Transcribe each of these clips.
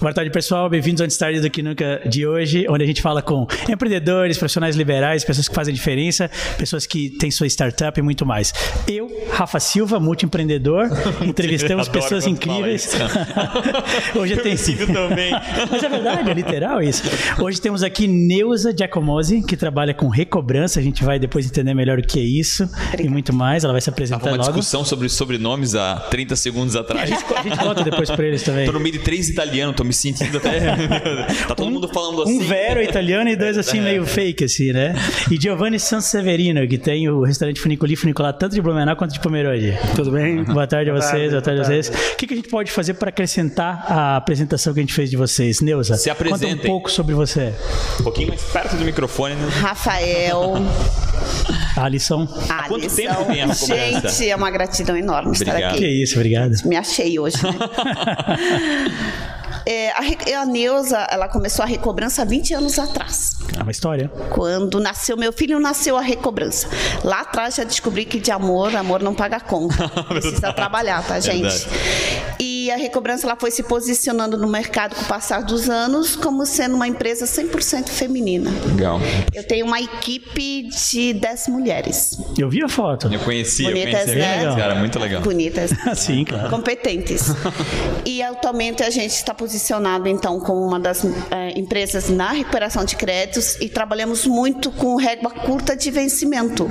Boa tarde, pessoal. Bem-vindos ao Antes Tarde do Que Nunca de hoje, onde a gente fala com empreendedores, profissionais liberais, pessoas que fazem diferença, pessoas que têm sua startup e muito mais. Eu, Rafa Silva, multiempreendedor, entrevistamos pessoas incríveis. hoje eu tenho... também. Mas é verdade, é literal isso. Hoje temos aqui Neuza Giacomosi, que trabalha com recobrança. A gente vai depois entender melhor o que é isso Obrigada. e muito mais. Ela vai se apresentar Tava uma logo. discussão sobre sobrenomes há 30 segundos atrás. A gente, a gente conta depois pra eles também. Tô no meio de três italianos, tô me sentindo até. tá todo um, mundo falando assim. Um vero italiano e dois assim, é. meio fake, assim, né? E Giovanni Sanseverino, que tem o restaurante Funiculi Funicular, tanto de Blumenau quanto de Pomerode. Tudo bem? Boa tarde a vocês, boa tarde, a vocês. O que, que a gente pode fazer para acrescentar a apresentação que a gente fez de vocês? Neuza, se apresentem. conta um pouco sobre você. Um pouquinho mais perto do microfone. Né? Rafael. Alisson. Há quanto tempo tem a Gente, é uma gratidão enorme Obrigado. estar aqui. Que isso, obrigado. Me achei hoje. Né? É, a, a Neuza, ela começou a recobrança há 20 anos atrás. É uma história. Quando nasceu meu filho, nasceu a recobrança. Lá atrás já descobri que de amor, amor não paga conta. Precisa trabalhar, tá, gente? Verdade. E a recobrança ela foi se posicionando no mercado com o passar dos anos como sendo uma empresa 100% feminina. Legal. Eu tenho uma equipe de 10 mulheres. Eu vi a foto. Eu conheci, Bonitas, eu conheci. né? Cara, muito legal. Bonitas. Sim, claro. Competentes. e atualmente a gente está posicionado então como uma das é, empresas na recuperação de créditos e trabalhamos muito com régua curta de vencimento.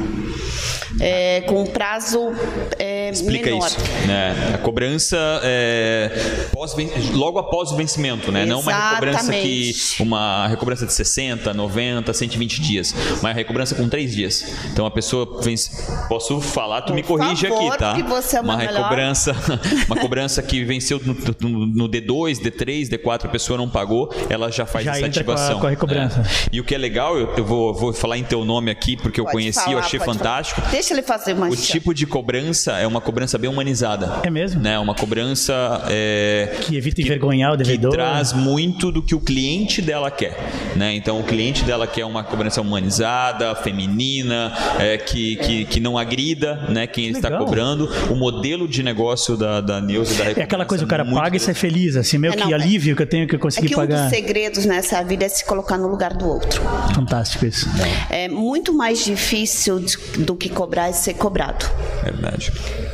É, com prazo é, Explica menor. isso. Né? A cobrança é, pós, logo após o vencimento, né? Não uma recobrança que uma recobrança de 60, 90, 120 dias, uma recobrança com 3 dias. Então a pessoa vence. Posso falar, tu Por me corrige favor, aqui, tá? é uma melhor. recobrança, uma cobrança que venceu no, no, no, D2, D3, D4, a pessoa não pagou, ela já faz Já essa entra com a- ativação. com a né? E o que é legal, eu, eu vou, vou falar em teu nome aqui porque eu Pode conheci, falar, eu achei pode falar. fantástico. Deixa ele fazer uma O tipo de cobrança é uma cobrança bem humanizada. É mesmo? Né? Uma cobrança é, Que evita envergonhar o devedor. que traz muito do que o cliente dela quer. Né? Então, o cliente dela quer uma cobrança humanizada, feminina, é, que, que, que não agrida né? quem está Legal. cobrando. O modelo de negócio da, da Neuza e da É aquela coisa, o cara muito paga e sai feliz, assim, meio É, que não, é- alívio que eu tenho que eu É que um pagar. dos segredos nessa vida é se colocar no lugar do outro. Fantástico isso. É muito mais difícil do que cobrar é ser cobrado. Verdade.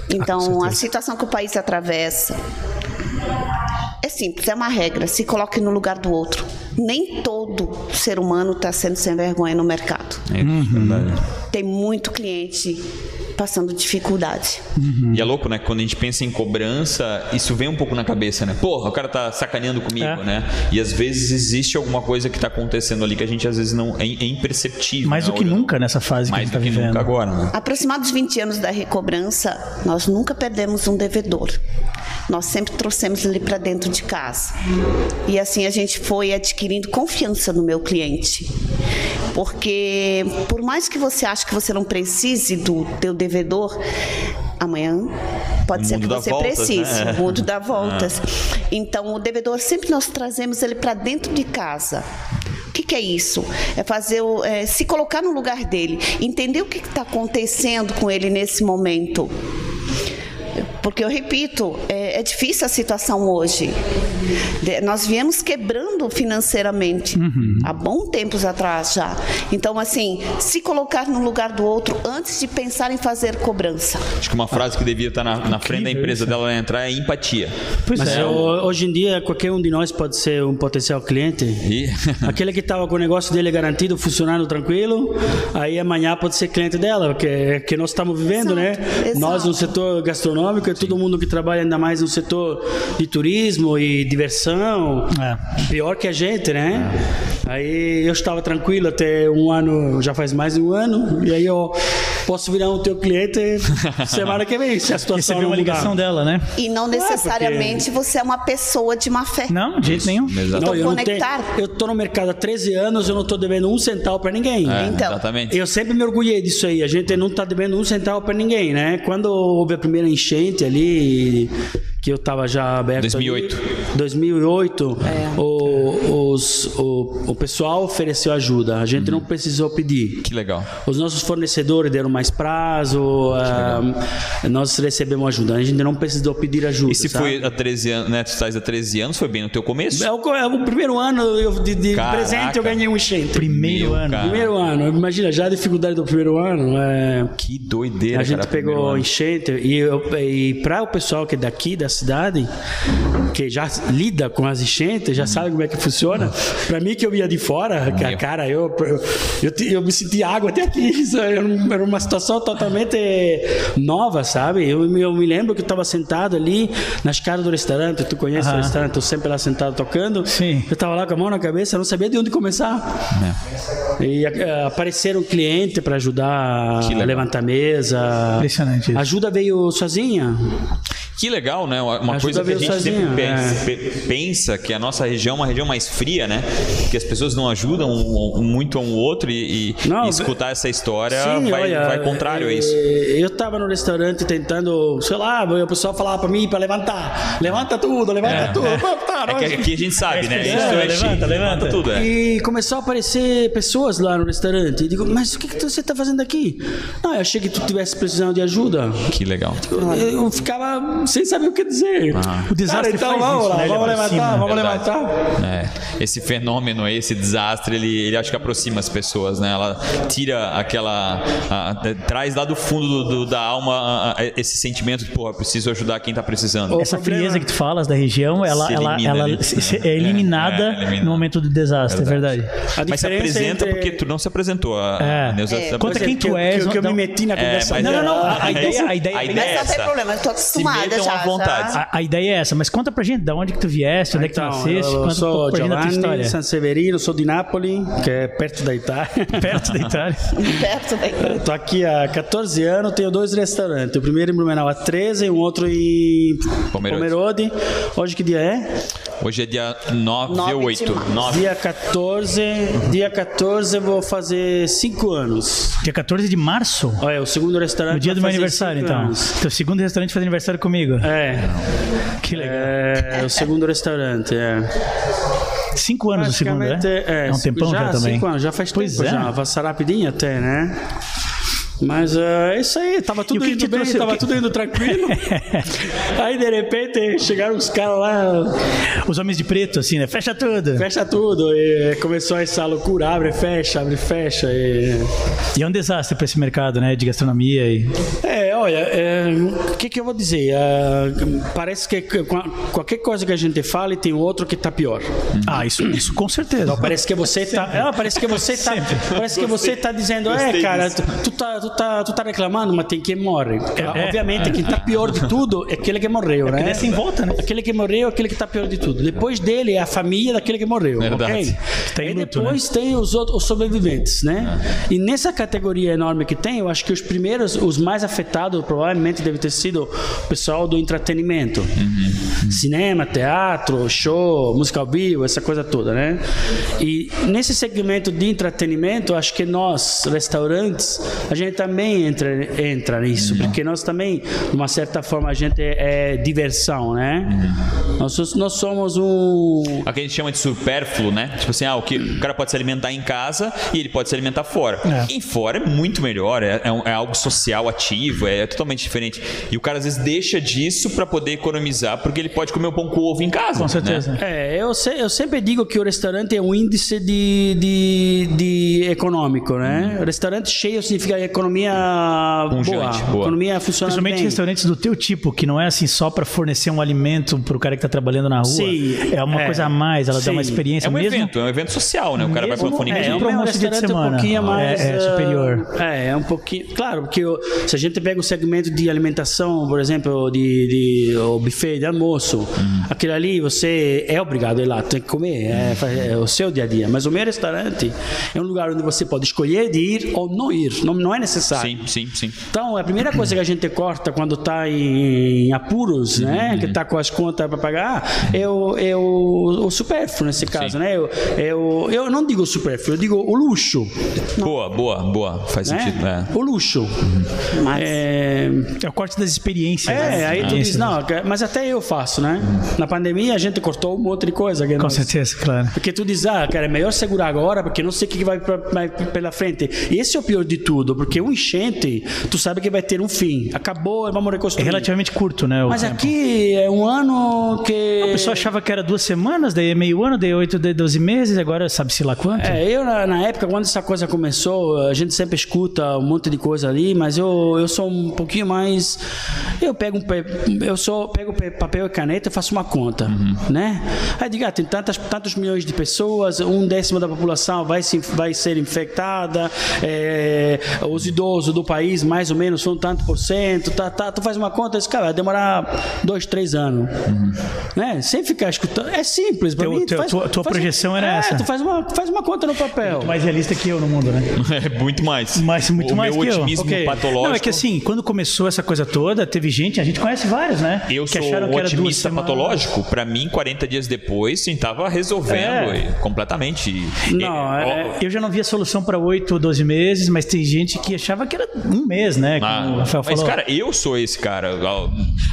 Então, certeza. a situação que o país atravessa é simples, é uma regra. Se coloque no lugar do outro. Nem todo ser humano está sendo sem vergonha no mercado. É verdade. Tem muito cliente passando dificuldade. E é louco, né? Quando a gente pensa em cobrança, isso vem um pouco na cabeça, né? Porra, o cara tá sacaneando comigo, É. né? E às vezes existe alguma coisa que tá acontecendo ali que a gente às vezes não. É, é imperceptível. Mais né? do que Olhando. nunca nessa fase Mais que a do gente que tá vivendo. nunca agora, né? Aproximados 20 anos da recobrança, nós nunca perdemos um devedor. Nós sempre trouxemos ele para dentro de casa. E assim a gente foi adquirindo confiança no meu cliente. Porque por mais que você ache que você não precise do teu devedor, amanhã pode ser que você voltas, precise. né? O mundo dá voltas. Então o devedor sempre nós trazemos ele para dentro de casa. O que, que é isso? É fazer o- é, se colocar no lugar dele, entender o que está acontecendo com ele nesse momento. Porque eu repito, é, é difícil a situação hoje. De- nós viemos quebrando financeiramente há bom tempos atrás já. Então, assim, se colocar no lugar do outro antes de pensar em fazer cobrança. Acho que uma frase que devia estar na, na frente da empresa isso. dela é entrar é empatia. Pois Mas é. ho- hoje em dia, qualquer um de nós pode ser um potencial cliente. E Aquele que estava com o negócio dele garantido, funcionando tranquilo, aí amanhã pode ser cliente dela, porque é que nós estamos vivendo, né? exato. Nós no setor gastronômico, e todo mundo que trabalha ainda mais no setor de turismo e diversão, É. pior que a gente, né? Aí eu estava tranquilo até um ano, já faz mais de um ano, e aí eu posso virar um teu cliente semana que vem, se a situação Recebeu não uma mudar. ligação dela, né? E não necessariamente você é uma pessoa de má fé. Não, de jeito nenhum. Exato. Não, eu não tenho, eu tô no mercado há 13 anos, eu não tô devendo um centavo para ninguém. É, Então. Exatamente. Eu sempre me orgulhei disso aí. A gente não tá devendo um centavo para ninguém, né? Quando houve a primeira enchente ali, que eu estava já aberto. 2008. Ali. 2008, é. o, os, o, o pessoal ofereceu ajuda. A gente uhum. não precisou pedir. Que legal. Os nossos fornecedores deram mais prazo, uh, nós recebemos ajuda. A gente não precisou pedir ajuda. E se sabe? foi há 13 anos, né? Tu estás há 13 anos, foi bem no teu começo? É o, é o primeiro ano eu, de, de presente eu ganhei um enchente. Primeiro Meu, ano. Cara. Primeiro ano. Imagina, já a dificuldade do primeiro ano. É... Que doideira. A gente cara, pegou enchente e, e para o pessoal que é daqui da cidade, que já lida com as enchentes, já sabe como é que funciona. Para mim que eu ia de fora, Meu. cara, eu, eu, eu, me senti água até aqui. Era uma situação totalmente nova, sabe? Eu, eu me lembro que eu estava sentado ali na escada do restaurante. Tu conhece o restaurante? Eu sempre lá sentado tocando. Sim. Eu estava lá com a mão na cabeça, eu não sabia de onde começar. É. E apareceram um cliente para ajudar a levantar a mesa. Impressionante. Isso. A ajuda veio sozinha. Que legal, né? Uma coisa que a gente sozinho, sempre pensa, é. pensa, que a nossa região é uma região mais fria, né? Que as pessoas não ajudam muito um outro e, e, não, e escutar essa história sim, vai, olha, vai contrário a isso. É, eu estava no restaurante tentando, sei lá, o pessoal falava para mim para levantar, levanta tudo, levanta é, tudo. É. Tá, é que aqui a gente sabe, né? Isso é, levanta, levanta tudo. É. E começou a aparecer pessoas lá no restaurante. E digo, mas o que, que você está fazendo aqui? Não, eu achei que tu tivesse precisando de ajuda. Que legal. Eu, eu ficava sem saber o que dizer. Ah. O desastre Cara, então vamos isso, lá, né? vamos levantar, vamos levantar. É. Esse fenômeno aí, esse desastre, ele, ele acho que aproxima as pessoas, né? Ela tira aquela. A, a, traz lá do fundo do, do, da alma a, esse sentimento de, pô, preciso ajudar quem está precisando. Essa frieza que tu falas da região, ela, ela, ela se, é eliminada é, é, elimina. no momento do desastre, é verdade. verdade. Mas se apresenta entre... porque tu não se apresentou. A, é. a Neuza, é. Conta quem tu és. Que, que eu me meti na conversa. não, não, não. A, ideia, a ideia, a ideia é essa. Não tem problema, eu tô acostumada já vontade. A, a, ideia é essa, mas conta pra gente de onde que tu vieste, onde é que tu então, nasceste, eu sou um Giovanni San Severino, sou de Nápoles, que é perto da Itália. perto da Itália. perto da Itália. Tô aqui há 14 anos, tenho dois restaurantes. O primeiro em Blumenau há 13 e um outro em Pomerode. Pomerode. Hoje que dia é? Hoje é dia 9, 9 8. 9. Dia 14, dia 14 eu vou fazer 5 anos. Dia 14 de março? Olha, o segundo restaurante. No dia do meu aniversário, então. Anos. Teu segundo restaurante faz aniversário comigo. É. Que legal. É, é o segundo restaurante, é. Cinco anos o segundo, né? É, é um tempão já, já também. Cinco anos, já faz pois tempo é. já. Passa rapidinho até, né? Mas uh, é isso aí, tava tudo indo bem, trouxe, tava que... tudo indo tranquilo. aí de repente chegaram os caras lá. Os homens de preto, assim, né? Fecha tudo. Fecha tudo. E começou essa loucura, abre, fecha, abre, fecha. E, e é um desastre para esse mercado, né? De gastronomia. E... É, olha, é, o que, que eu vou dizer? É, parece que qualquer coisa que a gente fale tem outro que tá pior. Ah, isso, isso com certeza. Então, parece que você tá. É, parece que você tá. Parece que você tá dizendo, é, cara, tu, tu tá tu tá, tu tá reclamando, mas tem quem morre. É, Obviamente, quem tá pior de tudo é aquele que morreu, é né? É sem volta, né? Aquele que morreu é aquele que tá pior de tudo. Depois dele é a família daquele que morreu, Verdade. ok? Tem e luto, depois né? tem os, outros, os sobreviventes, né? E nessa categoria enorme que tem, eu acho que os primeiros, os mais afetados, provavelmente deve ter sido o pessoal do entretenimento. Uhum. Cinema, teatro, show, música ao vivo, essa coisa toda, né? E nesse segmento de entretenimento, acho que nós, restaurantes, a gente também entra, entra nisso, uhum. porque nós também, de uma certa forma, a gente é, é diversão, né? Uhum. Nós, nós somos um. A que a gente chama de supérfluo, né? Tipo assim, ah, o, que, o cara pode se alimentar em casa e ele pode se alimentar fora. É. E fora é muito melhor, é, é, é, algo social ativo, é totalmente diferente. E o cara às vezes deixa disso para poder economizar, porque ele pode comer o pão com ovo em casa. Com certeza. Né? É, eu, se, eu sempre digo que o restaurante é um índice de, de, de econômico, né? Uhum. Restaurante cheio significa economia boa, boa. economia funciona Principalmente bem. restaurantes do teu tipo, que não é assim só para fornecer um alimento para o cara que está trabalhando na rua. Sim, é uma é, coisa a mais, ela sim. dá uma experiência. É um mesmo, evento, é um evento social, né? O cara vai para uma é, é um promoção de semana. Um pouquinho mais, é, é superior. É, é um pouquinho. Claro, porque se a gente pega o segmento de alimentação, por exemplo, de, de o buffet de almoço, uhum. aquilo ali você é obrigado a ir lá, tem que comer, é, o seu dia a dia. Mas o meu restaurante é um lugar onde você pode escolher de ir ou não ir. Não, não é necessário necessário. Sim, sim, sim. Então, a primeira coisa que a gente corta quando está em, em, apuros, né, uhum. que está com as contas para pagar, é o, é o, o supérfluo nesse caso, sim. né? Eu, eu, eu não digo supérfluo, eu digo o luxo. Boa, boa, boa, faz né? sentido. É. O luxo. Uhum. Mas... É... é... o corte das experiências. É, né? aí tu diz, não, mas até eu faço, né? Na pandemia a gente cortou um monte de coisa. Com nós... certeza, claro. Porque tu diz, ah, cara, é melhor segurar agora, porque não sei o que vai, pra, vai pela frente. E esse é o pior de tudo, porque o enchente, tu sabe que vai ter um fim. Acabou, vamos reconstruir. É relativamente curto, né? Mas tempo. aqui é um ano que. A pessoa achava que era duas semanas, daí é meio ano, daí oito, daí doze meses, agora sabe-se lá quanto. É, eu na, na, época, quando essa coisa começou, a gente sempre escuta um monte de coisa ali, mas eu, eu sou um pouquinho mais. Eu pego um, eu sou, pego papel e caneta e faço uma conta, uhum. né? Aí diga, ah, tem tantas, tantos milhões de pessoas, um décimo da população vai, se, vai ser infectada, é, os idosos do país mais ou menos são tanto por cento, tá, tá, tu faz uma conta, esse cara vai demorar dois, três anos, uhum. né? Sem ficar escutando, é simples para mim. Teu, faz, tua, tua projeção era é, essa? tu faz uma, faz uma conta no papel. Muito mais realista que eu no mundo, né? É muito mais. Mas muito o mais meu que otimismo eu. Okay. patológico. Não, é que assim, quando começou essa coisa toda, teve gente, a gente conhece vários, né? Eu que sou acharam que otimista patológico. Para mim, 40 dias depois, sim, tava resolvendo é. completamente. Não, é, eu já não via solução para 8 ou 12 meses, mas tem gente que achava que era um mês, né? Ah, o Rafael mas, falou. cara, eu sou esse cara.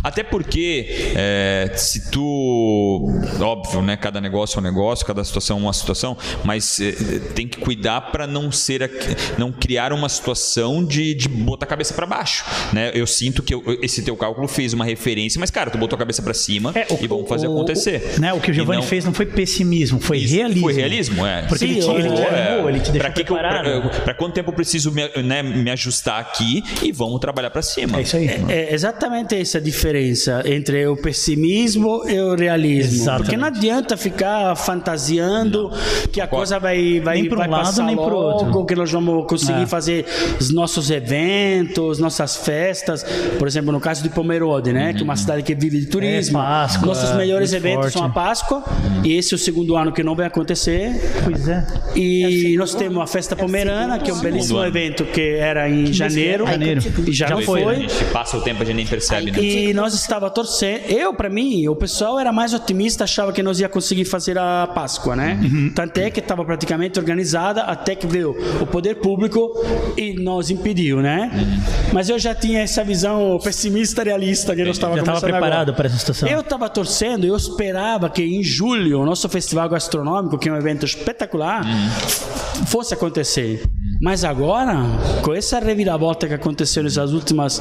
Até porque é, se tu. Óbvio, né? Cada negócio é um negócio, cada situação é uma situação, mas é, tem que cuidar para não ser. não criar uma situação de, de botar a cabeça para baixo. Né? Eu sinto que eu, esse teu cálculo fez uma referência, mas, cara, tu botou a cabeça para cima é, o, e vamos fazer o, acontecer. O, né, o que o Giovanni não... fez não foi pessimismo, foi Isso, realismo. Foi realismo, é. Porque Sim, ele, te, ele te animou, ele te deixou pra preparado. Para quanto tempo eu preciso me, né, me ajustar aqui e vamos trabalhar para cima. É isso aí. É, é, exatamente essa diferença entre o pessimismo e o realismo. Exatamente. Porque não adianta ficar fantasiando não. que a coisa vai, vai, nem vai um lado, passar nem logo, outro. que nós vamos conseguir é. fazer os nossos eventos, nossas festas. Por exemplo, no caso de Pomerode, né? Uhum. Que é uma cidade que vive de turismo. É, Páscoa, Nossos melhores eventos forte. são a Páscoa. Uhum. E esse é o segundo ano que não vai acontecer. Pois é. E é nós temos a Festa Pomerana, que é um belíssimo evento que era em janeiro. janeiro. E já, já não foi. A gente passa o tempo, a gente nem percebe. Né? E nós estava torcendo. Eu, para mim, o pessoal era mais otimista, achava que nós ia conseguir fazer a Páscoa, né? Uhum. Tanto é que estava praticamente organizada, até que veio o poder público e nos impediu, né? Uhum. Mas eu já tinha essa visão pessimista realista que nós estava Já estava preparado para essa situação. Eu estava torcendo, eu esperava que em julho o nosso festival gastronômico, que é um evento espetacular, uhum. fosse acontecer. Mas agora, com essa reviravolta que aconteceu nessas últimas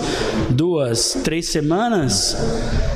duas, três semanas,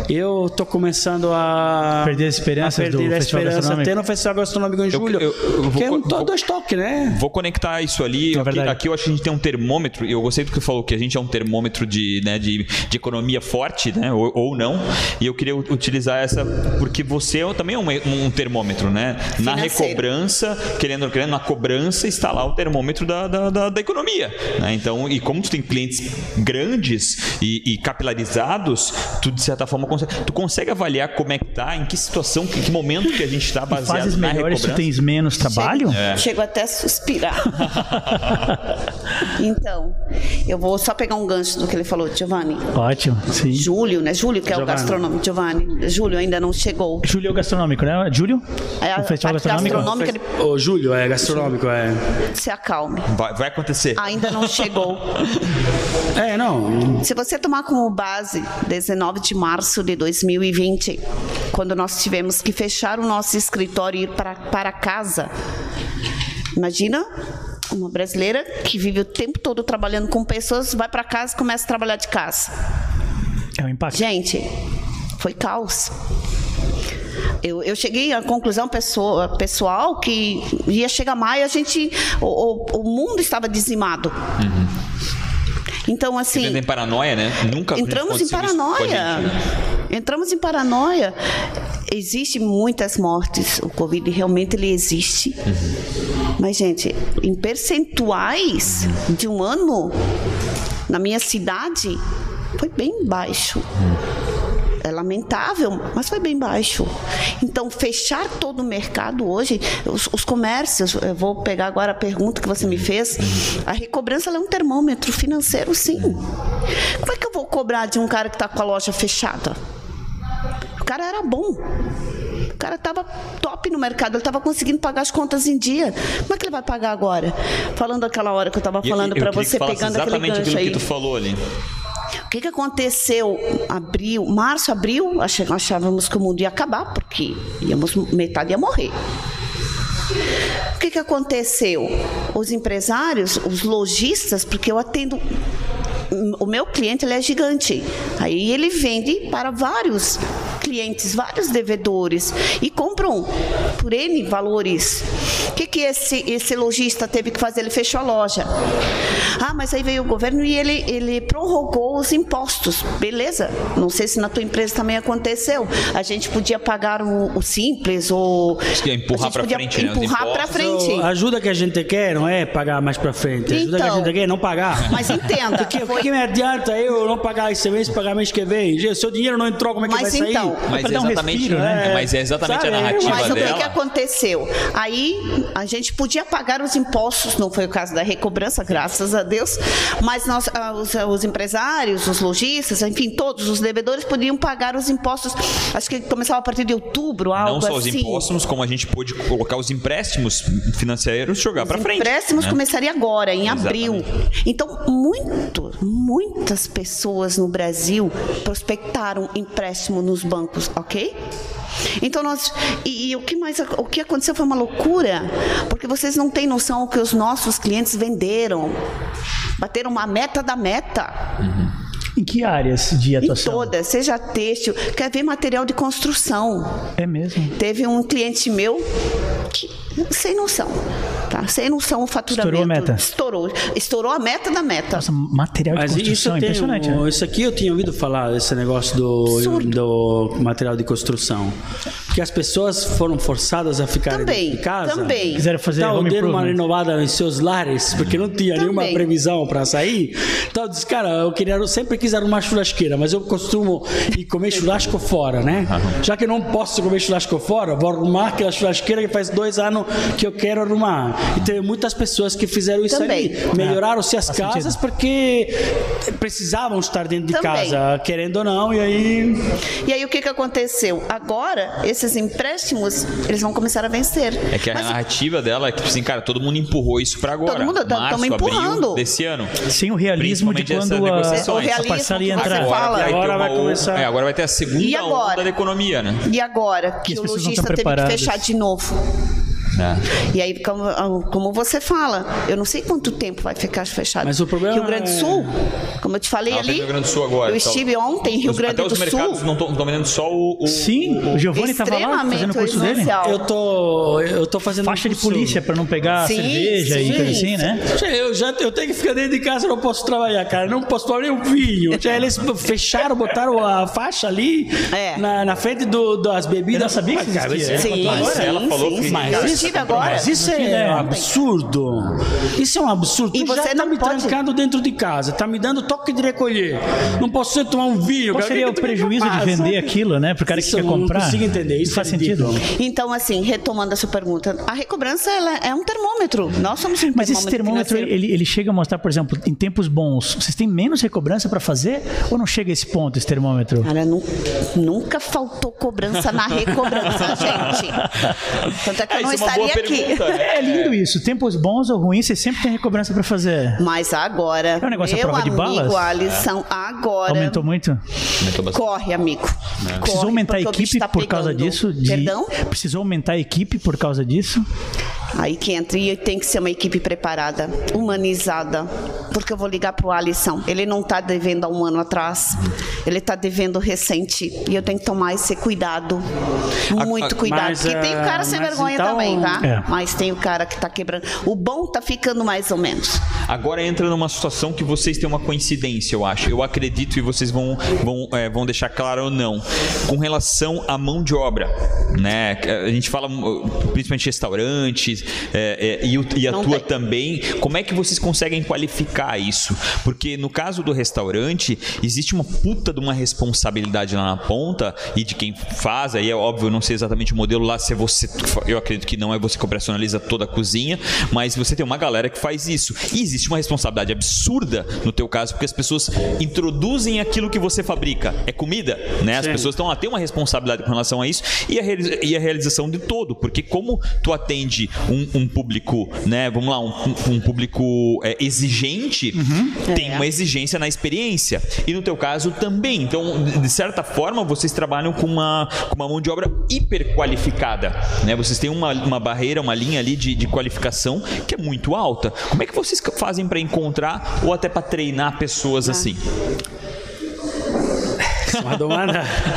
eu tô começando a perder a esperança, a perder a esperança até no Festival Gastronômico em julho. Eu, eu, eu que é um todo vou, estoque, né? Vou conectar isso ali. É aqui, aqui, eu acho que a gente tem um termômetro, e eu gostei do que falou, que a gente é um termômetro de, né, de, de economia forte, né? Ou, ou, não. E eu queria utilizar essa, porque você é também é um, um termômetro, né? Na recobrança, querendo ou querendo, na cobrança está lá o termômetro da da, da, da economia. Né? Então, e como tu tem clientes grandes e, e, capilarizados, tu de certa forma consegue, tu consegue avaliar como é que tá, em que situação, em que momento que a gente está baseado fases na melhores tu tens menos trabalho? Chego, é. chego até a suspirar. então, eu vou só pegar um gancho do que ele falou, Giovanni. Ótimo, sim. Júlio, né? Júlio, que é o gastronômico. Giovanni. Júlio ainda não chegou. Júlio é o gastronômico, né? Júlio? É, o festival gastronômico? gastronômico ele... O Júlio é gastronômico, é. Se acalme. Vai, vai acontecer. Ainda não chegou. é, não. Se você tomar como base 19 de março de 2020, quando nós tivemos que fechar o nosso escritório e ir para, para casa, imagina uma brasileira que vive o tempo todo trabalhando com pessoas, vai para casa e começa a trabalhar de casa. É um impacto. Gente, foi caos. Eu, eu cheguei à conclusão pessoa, pessoal que ia chegar maio, a gente, o, o, o mundo estava dizimado. Uhum. Então, assim. Entrando em paranoia, né? Nunca Entramos em paranoia. Né? Entramos em paranoia. Existem muitas mortes. O Covid realmente ele existe. Uhum. Mas, gente, em percentuais uhum. de um ano, na minha cidade, foi bem baixo. Uhum é lamentável, mas foi bem baixo. Então, fechar todo o mercado hoje, os, os comércios, eu vou pegar agora a pergunta que você me fez, a recobrança é um termômetro financeiro, sim. Como é que eu vou cobrar de um cara que está com a loja fechada? O cara era bom. O cara estava top no mercado, ele estava conseguindo pagar as contas em dia. Como é que ele vai pagar agora? Falando aquela hora que eu estava falando para você, pegando aquele gancho aí. que tu falou ali. O que, que aconteceu? Abril, março, abril, achávamos que o mundo ia acabar, porque íamos, metade ia morrer. O que, que aconteceu? Os empresários, os lojistas, porque eu atendo o meu cliente ele é gigante. Aí ele vende para vários clientes, vários devedores e compram por N valores. O que, que esse, esse lojista teve que fazer? Ele fechou a loja. Ah, mas aí veio o governo e ele, ele prorrogou os impostos. Beleza. Não sei se na tua empresa também aconteceu. A gente podia pagar o, o simples ou. Empurrar para frente, né? Empurrar para frente. A ajuda que a gente quer não é pagar mais para frente. Ajuda então, que a então, gente quer é não pagar. Mas entenda. Foi... que me adianta eu não pagar esse mês pagar mês que vem? Se seu dinheiro não entrou, como é que mas vai então, sair? Mas é exatamente, um respiro, né? mas é exatamente Sabe? a narrativa mas dela. Mas o que, que aconteceu? Aí a gente podia pagar os impostos, não foi o caso da recobrança, graças a Deus, mas nós, ah, os, os empresários, os lojistas, enfim, todos os devedores podiam pagar os impostos. Acho que começava a partir de outubro, algo assim. Não só assim. os impostos, como a gente pôde colocar os empréstimos financeiros jogar para frente. Os empréstimos né? começaria agora, em Exatamente. abril. Então, muito, muitas pessoas no Brasil prospectaram empréstimo nos bancos, ok? Então nós e, e, o que mais o que aconteceu foi uma loucura, porque vocês não têm noção o que os nossos clientes venderam. Bateram uma meta da meta. Uhum. Em que áreas de atuação? Em todas, seja têxtil, quer ver material de construção. É mesmo? Teve um cliente meu que sem noção. Tá? Sem noção o faturamento. Estourou a meta. Estourou. Estourou a meta da meta. Nossa, material de Mas construção, isso impressionante. né? Isso aqui eu tinha ouvido falar, desse negócio do, do material de construção. Que as pessoas foram forçadas a ficar em casa. Também. Quiseram fazer então, deram uma renovada em seus lares, porque não tinha também. nenhuma previsão para sair. Então eu disse, cara, eu queria, eu sempre quis arrumar churrasqueira, mas eu costumo ir comer churrasco fora, né? Uhum. Já que não posso comer churrasco fora, vou arrumar aquela churrasqueira que faz dois anos que eu quero arrumar. E teve muitas pessoas que fizeram isso Também. ali. Melhoraram-se as casas sentido. porque precisavam estar dentro de Também. casa, querendo ou não, e aí... E aí o que, que aconteceu? Agora, esses empréstimos, eles vão começar a vencer. É que a Mas, narrativa dela é que, tipo assim, cara, todo mundo empurrou isso para agora. Todo mundo tá empurrando. desse ano. Sem o realismo de quando a, o realismo a parcela ia entrar. Fala. Agora vai começar. É, agora vai ter a segunda onda da economia, né? E agora que, que o lojista teve que fechar de novo? É. E aí, como, como, você fala, eu não sei quanto tempo vai ficar fechado. Mas o problema Rio Grande do Sul, como eu te falei ali. Rio Grande do Sul agora. Eu então, estive ontem em Rio Grande do Sul. Até os mercados não estão vendendo só o, o Sim, o, o Giovanni estava lá fazendo o curso dele. Eu tô, eu tô fazendo faixa de polícia para não pegar sim, cerveja sim, e coisa assim, né? Eu já eu tenho que ficar dentro de casa, não posso trabalhar, cara. Não posso tomar nem um vinho. Já eles fecharam, botaram a faixa ali é. na, na frente do, das bebidas. Eu não sabia que existia. Sim, sim, ela falou que mas eu estive agora. Mas isso é um absurdo. Isso é um absurdo. E tu você já tá me pode... trancando dentro de casa, tá me dando toque de recolher. Não posso ser tomar um vinho. Qual seria o prejuízo de vender aquilo, né? Pro cara isso que quer comprar. Não consigo entender. Isso, isso faz é sentido. Então, assim, retomando a sua pergunta, a recobrança ela é um termômetro. Nós somos um Mas esse termômetro, ele, ele chega a mostrar, por exemplo, em tempos bons, vocês têm menos recobrança para fazer ou não chega a esse ponto, esse termômetro? Cara, nu, nunca faltou cobrança na recobrança, gente. Tanto é que eu não é estaria aqui. Pergunta, né? É lindo isso. Tempos bons ou ruins, você sempre tem recobrança para fazer. Mas agora, é um negócio meu amigo, de balas? Alisson, é. agora... Aumentou muito? Aumentou Corre, amigo. É. Corre, Precisou aumentar a equipe tá por causa disso? De... Perdão? Precisou aumentar a equipe por causa disso? Aí que entra e tem que ser uma equipe preparada, humanizada, porque eu vou ligar para o Alisson. Ele não está devendo há um ano atrás, ele está devendo recente e eu tenho que tomar esse cuidado, muito cuidado. Mas, porque tem o cara sem vergonha então, também, tá? É. Mas tem o cara que está quebrando. O bom está ficando mais ou menos. Agora entra numa situação que vocês têm uma coincidência, eu acho. Eu acredito e vocês vão vão, é, vão deixar claro ou não, com relação à mão de obra, né? A gente fala principalmente restaurantes é, é, e, o, e, a não tua tem. também, como é que vocês conseguem qualificar isso? Porque no caso do restaurante, existe uma puta de uma responsabilidade lá na ponta e de quem faz, aí é óbvio, eu não sei exatamente o modelo lá, se é você, eu acredito que não é você que operacionaliza toda a cozinha, mas você tem uma galera que faz isso. E existe uma responsabilidade absurda no teu caso, porque as pessoas introduzem aquilo que você fabrica. É comida, né? As Sim. pessoas estão lá, tem uma responsabilidade com relação a isso e a, e a realização de todo, porque como tu atende um, um público, né? Vamos lá, um, um público é, exigente, uhum. tem é. uma exigência na experiência. E no teu caso também. Então, de certa forma, vocês trabalham com uma, com uma mão de obra hiper qualificada, né? Vocês têm uma, uma barreira, uma linha ali de, de qualificação que é muito alta. Como é que vocês fazem para encontrar ou até para treinar pessoas ah. assim?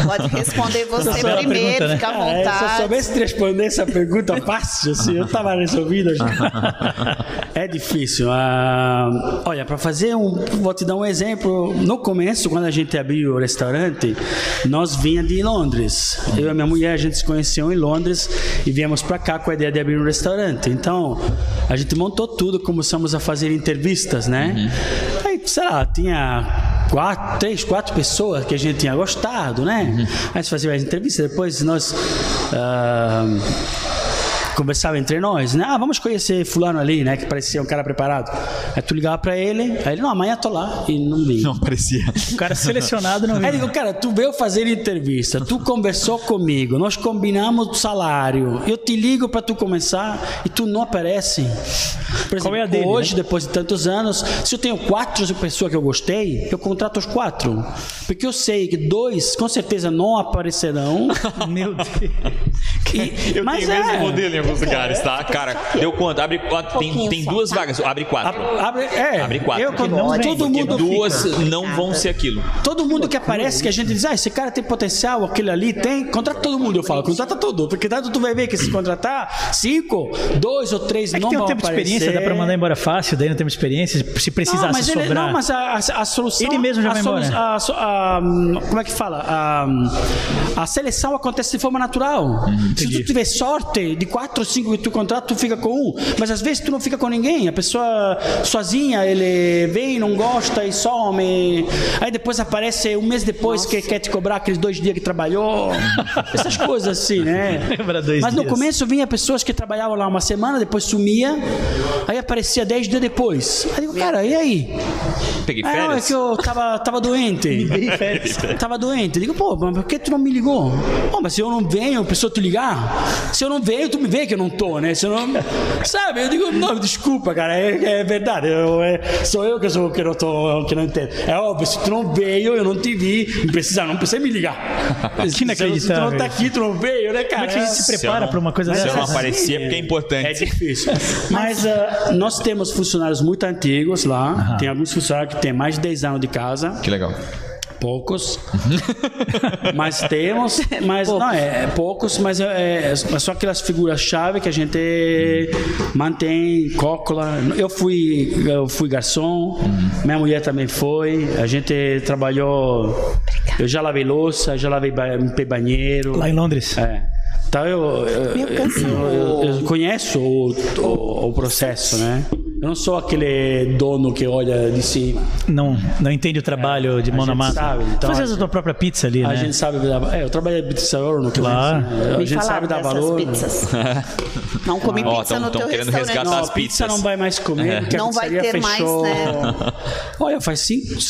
Pode responder você primeiro, pergunta, né? fica à vontade. É, se eu soubesse responder essa pergunta fácil, assim, eu estava resolvido. é difícil. Ah, olha, para fazer um. Vou te dar um exemplo. No começo, quando a gente abriu o restaurante, nós vinha de Londres. Eu e minha mulher, a gente se conheceu em Londres e viemos para cá com a ideia de abrir um restaurante. Então, a gente montou tudo, começamos a fazer entrevistas, né? Uhum. Aí, sei lá, tinha quatro, três, quatro pessoas que a gente tinha gostado, né? Uhum. Aí se fazia mais entrevistas, depois nós. Uh, conversava entre nós, né? Ah, vamos conhecer fulano ali, né? Que parecia um cara preparado. Aí tu ligava pra ele, aí ele, não, amanhã tô lá. E não vi. Não aparecia. O cara selecionado não veio. Aí digo, cara, tu veio fazer entrevista, tu conversou comigo, nós combinamos o salário, eu te ligo pra tu começar e tu não aparece. Por exemplo, Qual é a dele, hoje, né? depois de tantos anos, se eu tenho quatro pessoas que eu gostei, eu contrato os quatro. Porque eu sei que dois, com certeza, não aparecerão. Meu Deus. E, eu mas tenho é. mesmo modelo em alguns lugares, tá? Cara, deu quanto? Abre quatro. Tem, tem duas vagas. Abre quatro. Abre, é. Abre quatro. Eu, não, todo mundo duas fica. não vão ser aquilo. Todo mundo que aparece, que a gente diz, ah, esse cara tem potencial, aquele ali tem, contrata todo mundo. Eu falo, contrata todo. Porque tanto tu vai ver que se contratar cinco, dois ou três é não tem um tempo aparecer. de experiência, dá pra mandar embora fácil, daí não tem experiência. Se precisar se sobrar. Ele, não, mas a, a, a, solução. Ele mesmo já vai embora. A, como é que fala? A, seleção acontece de forma natural. Hum, se tu tiver sorte, de quatro ou cinco que tu contrata, tu fica com um. Mas às vezes tu não fica com ninguém. A pessoa sozinha, ele vem, não gosta e some. Aí depois aparece um mês depois Nossa. que quer te cobrar aqueles dois dias que trabalhou. Essas coisas assim, né? Mas no começo vinha pessoas que trabalhavam lá uma semana, depois sumia. Aí aparecia dez dias depois. Aí eu digo, cara, e aí? Peguei férias? Ah, não, é que eu tava, tava doente. tava doente. Eu digo, pô, mas por que tu não me ligou? Pô, mas se eu não venho, a pessoa te ligar, se eu não venho, tu me vê que eu não tô, né? Se eu não. Sabe? Eu digo, não, desculpa, cara, é, é verdade. Eu, é, sou eu que, sou, que não tô, que não entendo. É óbvio, se tu não veio, eu não te vi, não precisa, não precisa me ligar. Que inacreditável. Se tu não tá aqui, tu não veio, né, cara? Como é que a gente se prepara para uma coisa dessa? Se eu não aparecia, porque é importante. É difícil. Mas uh, nós temos funcionários muito antigos lá. Uhum. Tem alguns funcionários que têm mais de 10 anos de casa. Que legal poucos, mas temos, mas poucos. não é, é, poucos, mas é, é só aquelas figuras-chave que a gente mantém, cócola. Eu fui, eu fui garçom, minha mulher também foi. A gente trabalhou. Eu já lavei louça, já lavei banheiro. Lá em Londres. É. Então eu, eu, eu, eu conheço o, o, o processo, né? Eu não sou aquele dono que olha de cima. Não, não entende o trabalho é, de mão na massa. Sabe, então, Fazer a tua própria pizza ali, a né? A gente sabe É, eu trabalhei em pizza ouro no claro. A gente sabe dar valor. Pizzas. não comi oh, pizza tão, no tão teu querendo restaurante. Resgatar não, as pizzas. pizza não vai mais comer. É. Não vai ter fechou. mais, né? Olha, faz cinco,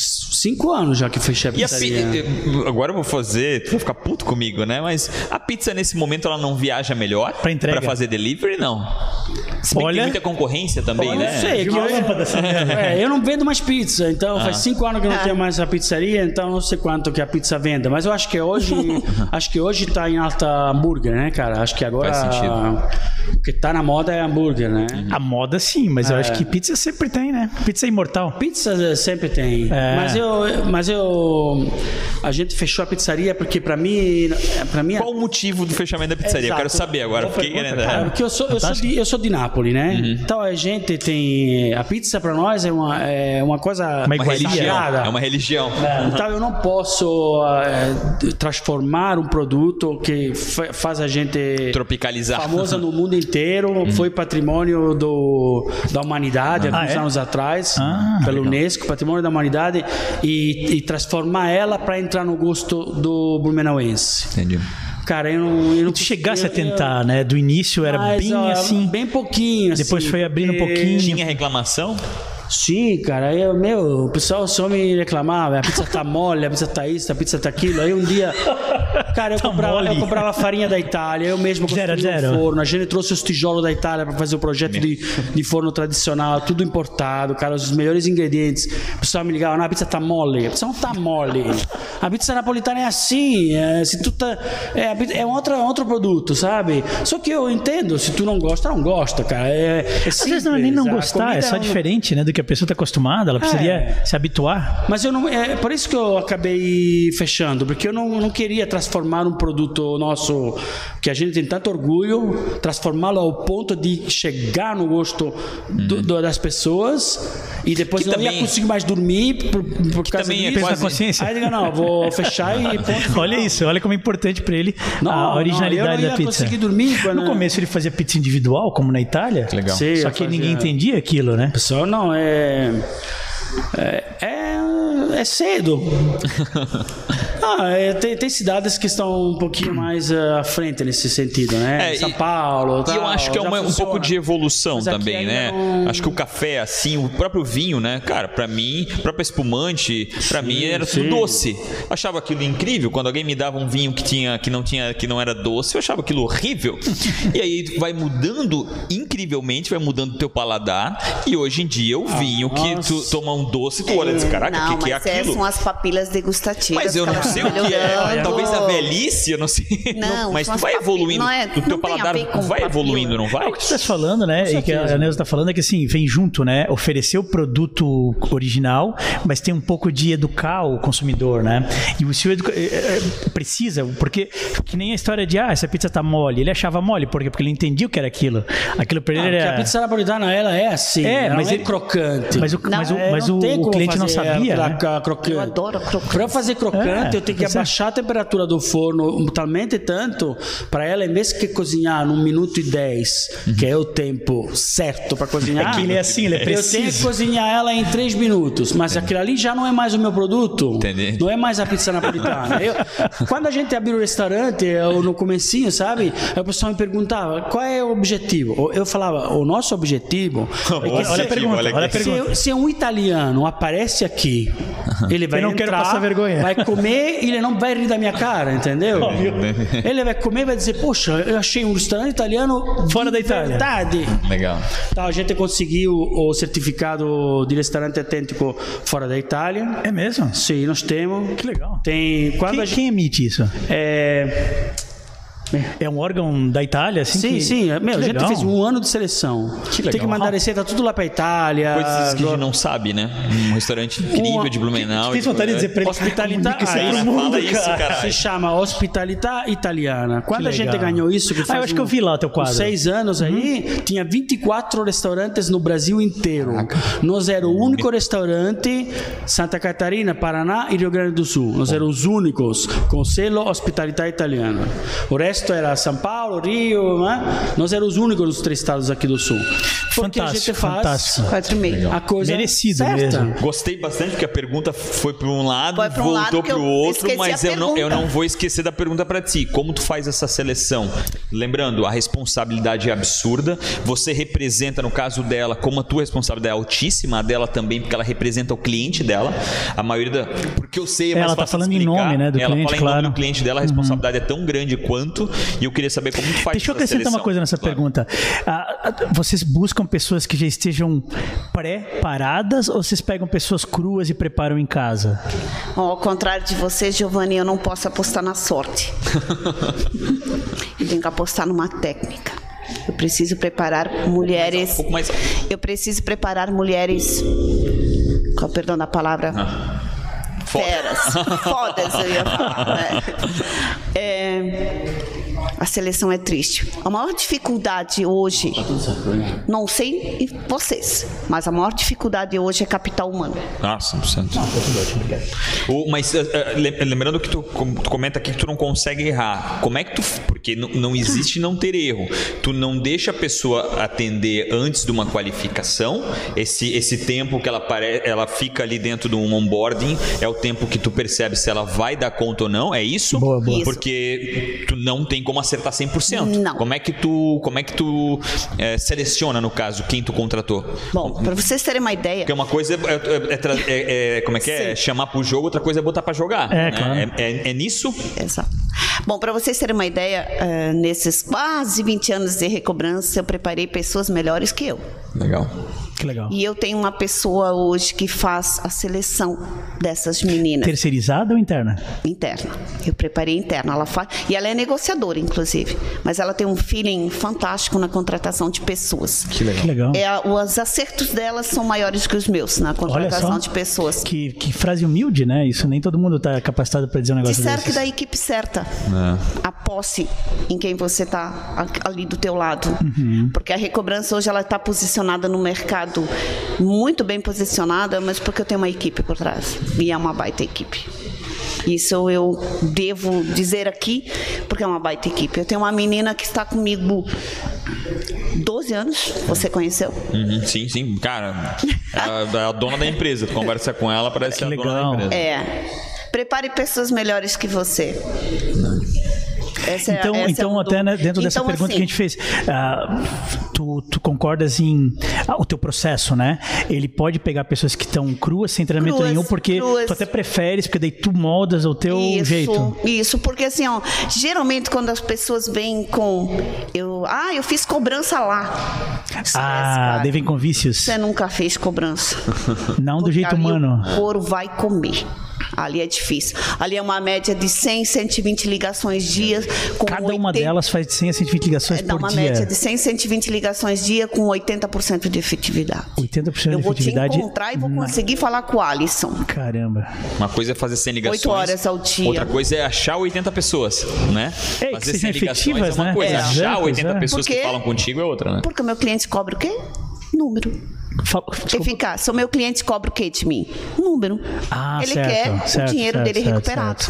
cinco anos já que fechei a pizzaria. E a, agora eu vou fazer, tu vai ficar puto comigo, né? Mas a pizza nesse momento ela não viaja melhor para entrega. Pra fazer delivery, não. Se bem Olha, que tem muita concorrência também, Olha, né? Não sei, que eu, assim, é, eu não vendo mais pizza, então ah. faz cinco anos que eu não ah. tenho mais a pizzaria, então não sei quanto que a pizza venda. Mas eu acho que hoje, acho que hoje tá em alta hambúrguer, né, cara? Acho que agora faz sentido. o que tá na moda é hambúrguer, né? A moda sim, mas é. eu acho que pizza sempre tem, né? Pizza é imortal. Pizza sempre tem. É. Mas eu, eu, mas eu, a gente fechou a pizzaria porque para mim, para mim. Qual o motivo do fechamento da pizzaria? Eu quero saber agora. Porque, cara, porque eu sou, eu sou de, eu sou de Nápoles, né? Uhum. Então a gente tem a pizza para nós é uma, é uma coisa uma, religião. É uma religião. É, então eu não posso é, transformar um produto que faz a gente tropicalizar famosa no mundo inteiro, uhum. foi patrimônio do, da humanidade ah, alguns é? anos atrás ah, pelo legal. Unesco, patrimônio da humanidade e, e transformar ela para entrar no gosto do blumenauense. Entendi. Cara, eu não. Eu não tu chegasse eu, a tentar, eu, né? Do início era mas, bem ó, assim. Bem pouquinho. Depois assim, foi abrindo um pouquinho. Tinha reclamação? Sim, cara, eu, meu, o pessoal só me reclamava, a pizza tá mole, a pizza tá isso, a pizza tá aquilo. Aí um dia, cara, eu, tá comprava, eu comprava farinha da Itália, eu mesmo construí zero, um forno. A gente trouxe os tijolos da Itália para fazer o projeto de, de forno tradicional, tudo importado, cara, os melhores ingredientes. O pessoal me ligava, não, a pizza tá mole. A pizza não tá mole. A pizza napolitana é assim, é, se tu tá, é, é outro, outro produto, sabe? Só que eu entendo, se tu não gosta, não gosta, cara. É, é Às vezes não é nem não gostar, é só diferente, né, do que a pessoa está acostumada, ela precisaria é. se habituar. Mas eu não, é por isso que eu acabei fechando, porque eu não, não queria transformar um produto nosso que a gente tem tanto orgulho, transformá-lo ao ponto de chegar no gosto do, do, das pessoas e depois que não também, ia conseguir mais dormir por, por que causa também disso. É quase... consciência. Aí diga, não, vou fechar e ponto. olha isso, olha como é importante para ele não, a originalidade não, da pizza. Conseguir dormir quando... No começo ele fazia pizza individual, como na Itália. Legal. Sim, Só que fazia... ninguém entendia aquilo, né? Pessoal, não, é é, é, é cedo. ah, é, tem, tem, cidades que estão um pouquinho mais uh, à frente nesse sentido, né? É, São Paulo. E eu acho que é uma, um pouco de evolução também, né? Não... Acho que o café, assim, o próprio vinho, né? Cara, para mim, o próprio espumante, para mim era sim. tudo doce. achava aquilo incrível quando alguém me dava um vinho que tinha que não tinha que não era doce, eu achava aquilo horrível. e aí vai mudando incrivelmente, vai mudando o teu paladar. E hoje em dia o vinho ah, que tu toma um doce, tu olha e diz, caraca, o que, que é aquilo? são as papilas degustativas. Mas eu não sei o que é. Talvez a velhice, eu não sei. Não, mas tu vai evoluindo. Não é, o teu paladar vai evoluindo, não vai? É o que tu estás falando, né? E que a Neuza está falando é que assim, vem junto, né? Oferecer o produto original, mas tem um pouco de educar o consumidor, né? E o senhor educa... É, é, precisa, porque que nem a história de, ah, essa pizza tá mole. Ele achava mole, por quê? Porque ele entendia o que era aquilo. Aquilo para ele era... a pizza napolitana, ela é assim. É, mas é crocante. Mas o, mas o, mas o, o cliente não sabia. Né? crocante. Eu adoro crocante. Para fazer crocante, é, eu tenho que abaixar a temperatura do forno totalmente tanto para ela, em vez de cozinhar num minuto e dez, uhum. que é o tempo certo para cozinhar. É que ele é assim, ele é preciso. Eu tenho que cozinhar ela em três minutos, mas Entendi. aquilo ali já não é mais o meu produto. Entendi. Não é mais a pizza napolitana. eu, quando a gente abriu o restaurante, eu, no comecinho, sabe? o pessoal me perguntava qual é o objetivo. Eu falava, o nosso objetivo. é que, olha a pergunta. Olha a pergunta. Se, se um italiano aparece aqui, ele vai eu não entrar, quero passar vergonha. vai comer ele não vai rir da minha cara, entendeu? ele vai comer e vai dizer, poxa, eu achei um restaurante italiano fora da Itália. Verdade. Legal. Então a gente conseguiu o certificado de restaurante autêntico fora da Itália. É mesmo? Sim, nós temos. Que legal. Tem quando quem, gente, quem emite isso? É é um órgão da Itália, assim? Sim, que... sim. Meu, a gente fez um ano de seleção. Que legal. Tem que mandar receita tudo lá pra Itália. Coisas que a gente não sabe, né? Um restaurante incrível de Blumenau. Tem vontade de dizer pra ele. Hospitalidade. Ah, mundo, isso, cara. Se chama Hospitalidade Italiana. Quando a gente ganhou isso... Que ah, eu acho um, que eu vi lá o teu quadro. Seis anos uhum. aí, tinha 24 restaurantes no Brasil inteiro. Caraca. Nós era o único restaurante Santa Catarina, Paraná e Rio Grande do Sul. Nós éramos os únicos com selo Hospitalidade Italiana. O resto era São Paulo, Rio, né? Nós éramos os únicos dos três estados aqui do sul. Porque fantástico, a gente faz fantástico. quatro a coisa Merecido certa. mesmo. Gostei bastante porque a pergunta foi para um lado, um voltou para o outro, mas eu não, eu não vou esquecer da pergunta para ti. Como tu faz essa seleção? Lembrando, a responsabilidade é absurda. Você representa, no caso dela, como a tua responsabilidade é altíssima, a dela também, porque ela representa o cliente dela. A maioria da. Porque eu sei, é mais Ela está falando em nome, né? Do ela cliente, fala em claro. nome do cliente dela, a uhum. responsabilidade uhum. é tão grande quanto. E eu queria saber como faz Deixa eu acrescentar uma coisa nessa claro. pergunta. Ah, vocês buscam pessoas que já estejam preparadas ou vocês pegam pessoas cruas e preparam em casa? Ao contrário de você, Giovanni, eu não posso apostar na sorte. eu tenho que apostar numa técnica. Eu preciso preparar mulheres. Um mais... Eu preciso preparar mulheres. Qual perdão da palavra? Ah feras, fodas, eu ia falar. Né? É, a seleção é triste. A maior dificuldade hoje, não sei vocês, mas a maior dificuldade hoje é capital humano. Ah, 100%. O, mas uh, lembrando que tu, tu, comenta aqui que tu não consegue errar. Como é que tu. Porque não, não existe não ter erro. Tu não deixa a pessoa atender antes de uma qualificação. Esse, esse tempo que ela, pare, ela fica ali dentro de um onboarding é o tempo que tu percebe se ela vai dar conta ou não. É isso? Boa, boa. Porque tu não tem como acertar 100%. Não. Como é que tu, como é que tu é, seleciona, no caso, quem tu contratou? Bom, para vocês terem uma ideia. Porque uma coisa é, é, é, é como é que é? Sim. Chamar pro jogo, outra coisa é botar para jogar. É, né? claro. é, nisso? Exato. Bom, para vocês terem uma ideia, uh, nesses quase 20 anos de recobrança, eu preparei pessoas melhores que eu. Legal. Que legal. E eu tenho uma pessoa hoje que faz a seleção dessas meninas. Terceirizada ou interna? Interna. Eu preparei interna. Ela faz e ela é negociadora, inclusive. Mas ela tem um feeling fantástico na contratação de pessoas. Que legal. Que legal. É, os acertos dela são maiores que os meus na contratação de pessoas. Que, que frase humilde, né? Isso nem todo mundo está capacitado para dizer um negócio Disseram que da equipe certa. É. A posse em quem você está ali do teu lado. Uhum. Porque a recobrança hoje ela está posicionada no mercado mercado muito bem posicionada, mas porque eu tenho uma equipe por trás. E é uma baita equipe. Isso eu devo dizer aqui, porque é uma baita equipe. Eu tenho uma menina que está comigo 12 anos, você conheceu? Uhum, sim, sim. Cara, é a, a dona da empresa. Tu conversa com ela, parece que é a dona da empresa. É. Prepare pessoas melhores que você. Essa é então, é, então até né, dentro então, dessa pergunta assim, que a gente fez, uh, tu, tu, concordas em uh, o teu processo, né? Ele pode pegar pessoas que estão cruas, sem treinamento cruas, nenhum, porque cruas. tu até preferes, porque daí tu moldas o teu isso, jeito. Isso, porque assim, ó, geralmente quando as pessoas vêm com eu, ah, eu fiz cobrança lá. Ah, devem com vícios. Você nunca fez cobrança. Não do jeito humano. O couro vai comer. Ali é difícil. Ali é uma média de 100, 120 ligações dia. Com Cada 80... uma delas faz de 100 a 120 ligações é, por dia. Dá uma média de 100, 120 ligações dia com 80% de efetividade. 80% de efetividade. Eu vou te encontrar e vou conseguir falar com o Alisson. Caramba. Uma coisa é fazer 100 ligações. 8 horas ao dia. Outra coisa é achar 80 pessoas, né? É, fazer que 100 ligações é uma né? coisa. É. Achar 80 é. pessoas Porque... que falam contigo é outra, né? Porque o meu cliente cobra o quê? Número. Eficácia. O meu cliente cobra o que de mim? Número. Ah, ele certo, quer certo, o dinheiro certo, dele recuperado.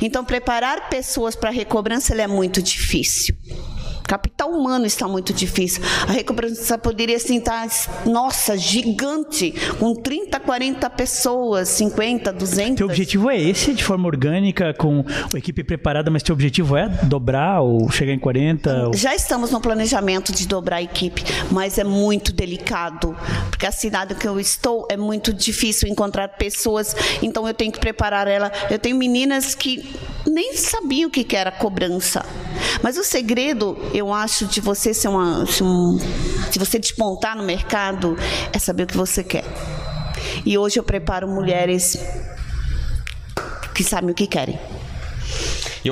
Então, preparar pessoas para recobrança é muito difícil capital humano está muito difícil. A recuperação poderia assim estar, nossa, gigante, com 30, 40 pessoas, 50, 200. Teu objetivo é esse, de forma orgânica, com a equipe preparada, mas teu objetivo é dobrar ou chegar em 40? Ou... Já estamos no planejamento de dobrar a equipe, mas é muito delicado, porque a cidade que eu estou é muito difícil encontrar pessoas, então eu tenho que preparar ela. Eu tenho meninas que nem sabiam o que era cobrança. Mas o segredo, eu acho, de você ser uma. de você despontar no mercado é saber o que você quer. E hoje eu preparo mulheres que sabem o que querem.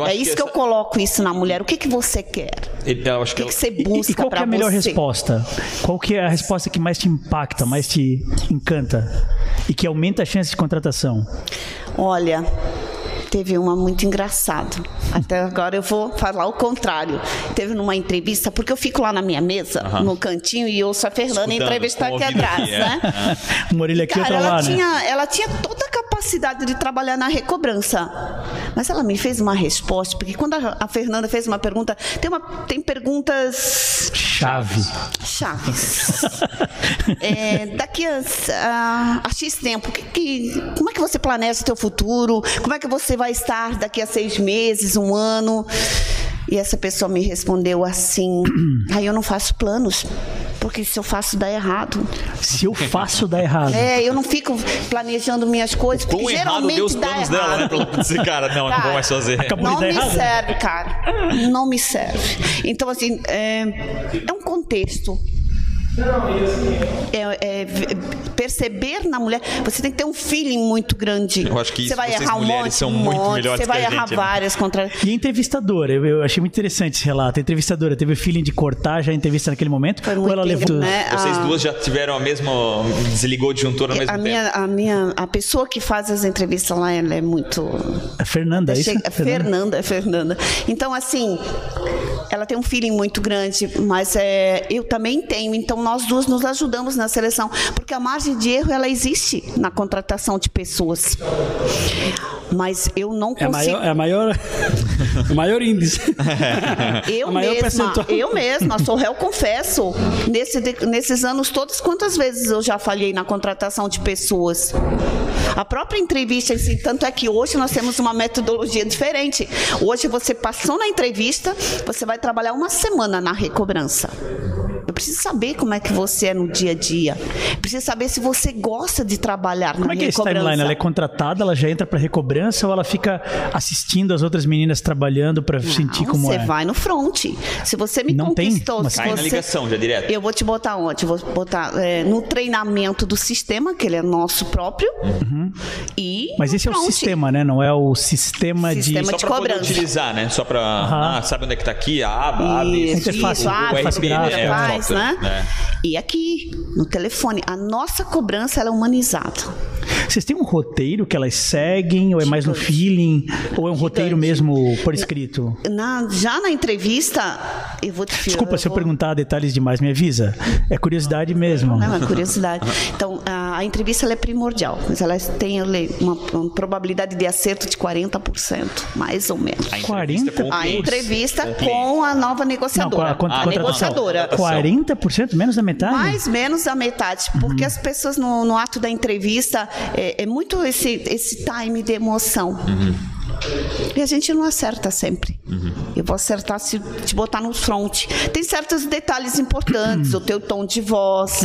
é isso que, que, eu coloco isso na mulher. O que, que você quer? Eu acho que, o que, que você busca E, e qual é a melhor você? resposta? Qual que é a resposta que mais te impacta, mais te encanta? E que aumenta a chance de contratação? Olha, teve uma muito engraçada. Até agora eu vou falar o contrário. Teve numa entrevista, porque eu fico lá na minha mesa, uhum. no cantinho, e ouço a Fernanda entrevistar aqui atrás, aqui, é. né? Uma orelha aqui, Cara, outra ela lá, tinha, né? Ela tinha toda a capacidade de trabalhar na recobrança. Mas ela me fez uma resposta, porque quando a, Fernanda fez uma pergunta, tem, uma, tem perguntas. Chave. Chaves. é, daqui a, a, a, X tempo, que, que, como é que você planeja o seu futuro? Como é que você vai estar daqui a seis meses, um ano? E essa pessoa me respondeu assim: aí eu não faço planos. Porque se eu faço dá errado. Se eu faço dá errado. É, eu não fico planejando minhas coisas. Porque Quão geralmente errado deu planos dá dela, errado. né? Pra dizer, cara, não, cara, não vai fazer. Acabou não me errado. serve, cara. Não me serve. Então, assim, é, é um contexto É, é, perceber na mulher, você tem que ter um feeling muito grande. Eu acho que você vai vocês errar um mulheres monte, são um muito monte, melhores você vai que a errar gente, né? várias contra. E a entrevistadora, eu, eu achei muito interessante esse relato. A entrevistadora teve o feeling de cortar já a entrevista naquele momento? Foi ou muito ela levou. né? Vocês A- duas já tiveram a mesma. Desligou o disjuntor ao mesmo a tempo. minha, a minha, a pessoa que faz as entrevistas lá, ela é muito A Fernanda, é isso? Chega- Fernanda, é Fernanda. Então, assim, ela tem um feeling muito grande, mas é, eu também tenho. Então, nós duas nos ajudamos na seleção, porque a margem de erro ela existe na contratação de pessoas. Mas eu não É consigo. maior, é maior, o maior índice. Eu a maior mesma, percentual. eu mesma, sou réu, confesso. Nesse nesses anos todos, quantas vezes eu já falhei na contratação de pessoas? A própria entrevista si, tanto é que hoje nós temos uma metodologia diferente. Hoje você passou na entrevista, você vai trabalhar uma semana na recobrança. Eu preciso saber como é que você é no dia a dia. Preciso saber se você gosta de trabalhar Como na é que é esse timeline? Ela é contratada, ela já entra pra recobrança ou ela fica assistindo as outras meninas trabalhando pra sentir Não, como você é? vai no front. Se você me Não tem conquistou, uma- se Cai na você... ligação já direto. Eu vou te botar onde? Vou botar é, no treinamento do sistema, que ele é nosso próprio. E Uhum. Mas no esse é o front. sistema, né? Não é o sistema, Sistema de pra poder cobrança. utilizar, né? Só pra. Aham. Ah, sabe onde é que tá aqui? A aba, abre. Isso, interface, isso, o ah, RPM, faz, é, o faz, software, né? E aqui, no telefone, a nossa cobrança ela é humanizada. Vocês têm um roteiro que elas seguem ou é mais no feeling? Ou é um roteiro mesmo por escrito? Na- já na entrevista, eu vou te Desculpa se eu vou- perguntar detalhes demais, me avisa. É curiosidade mesmo. Não, é curiosidade. Então, a, a entrevista ela é primordial, mas ela tem eu leio, uma, uma probabilidade de acerto de 40%, mais ou menos. A entrevista 40? com o A entrevista Com a nova Não, negociadora. com a, Ah, a contratação. negociadora. 40%? Menos da metade? Mais menos da metade, porque as pessoas no, no ato da entrevista é, é muito esse, esse time de emoção. E a gente não acerta sempre. Eu vou acertar se te botar no front. Tem certos detalhes importantes, o teu tom de voz,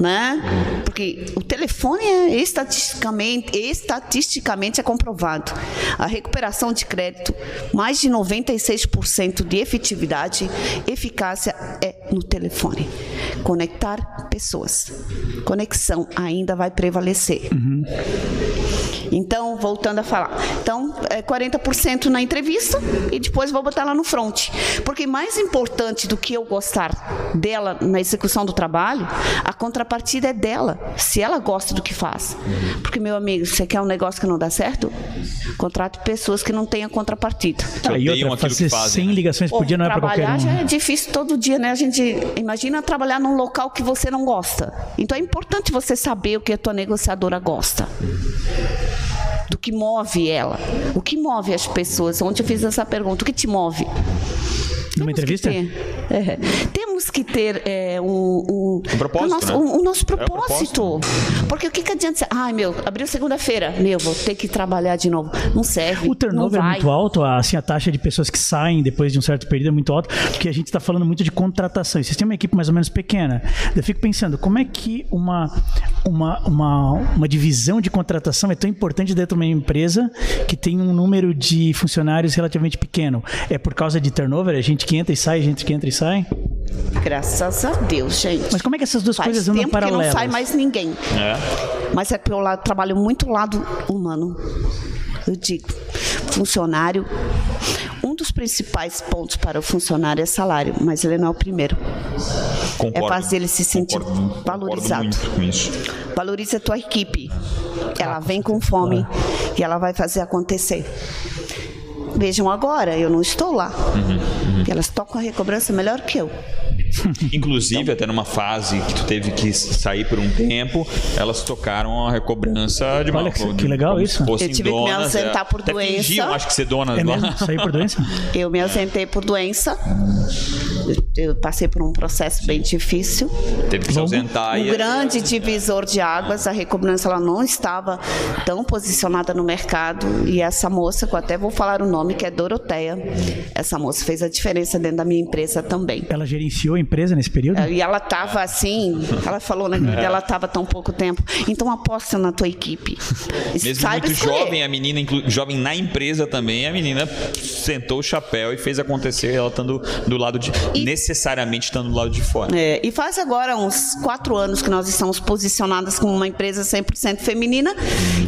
né? Porque o telefone é estatisticamente, estatisticamente é comprovado. A recuperação de crédito, mais de 96% de efetividade, eficácia é no telefone. Conectar pessoas. Conexão ainda vai prevalecer. Então, voltando a falar. Então, 40% na entrevista e depois vou botar lá no front. Porque mais importante do que eu gostar dela na execução do trabalho, a contrapartida é dela, se ela gosta do que faz. Porque, meu amigo, você quer um negócio que não dá certo? Contrate pessoas que não tenham contrapartida. Ah, e outra, fazer fazem, 100 né? ligações por dia não é pra qualquer trabalhar um. já é difícil todo dia, né? A gente imagina trabalhar num local que você não gosta. Então é importante você saber o que a tua negociadora gosta. Do que move ela. O que move as pessoas? Ontem eu fiz essa pergunta. O que te move? Numa Temos que entrevista? ter- é, temos que ter é, um, um, Um propósito, o nosso, né? um- o nosso É o propósito. Porque o que, que adianta você. Ai, meu, abriu segunda-feira. Meu, vou ter que trabalhar de novo. Não serve. O turnover não é muito alto, assim, a taxa de pessoas que saem depois de um certo período é muito alta, porque a gente está falando muito de contratação. E vocês têm uma equipe mais ou menos pequena. Eu fico pensando, como é que uma, uma, uma, uma divisão de contratação é tão importante dentro de uma empresa que tem um número de funcionários relativamente pequeno? É por causa de turnover? É gente que entra e sai, gente que entra e sai? Graças a Deus, gente. Mas como é que essas duas Faz coisas andam paralelas? não sai mais ninguém. É. Mas é porque eu lá trabalho muito o lado humano. Eu digo, funcionário, um dos principais pontos para o funcionário é salário, mas ele não é o primeiro. Concordo. É fazer ele se sentir Concordo- valorizado. Concordo muito com isso. Valorize a tua equipe. Ela vem com fome e ela vai fazer acontecer. Vejam agora, eu não estou lá. Uhum, E elas tocam a recobrança melhor que eu. Inclusive, até numa fase que tu teve que sair por um tempo, elas tocaram a recobrança de uma Olha que- de- que legal isso. Eu tive que me donas, ausentar é. por doença. Fingiam, acho que ser donas É mesmo? Sair por doença? Eu me ausentei por doença. Eu- passei por um processo bem difícil. Teve que se ausentar. Um e- grande divisor de águas. A recobrança ela não estava tão posicionada no mercado. E essa moça, que eu até vou falar o nome, que é Doroteia, essa moça fez a diferença dentro da minha empresa também. Ela gerenciou a empresa nesse período? É, e ela estava assim, ela falou na vida, ela estava tão pouco tempo. Então aposta na tua equipe. Mesmo Saiba muito escolher. jovem, a menina, jovem na empresa também, a menina sentou o chapéu e fez acontecer, ela estando do lado de. E, necessariamente estando do lado de fora. É, e faz agora uns quatro anos que nós estamos posicionadas como uma empresa 100% feminina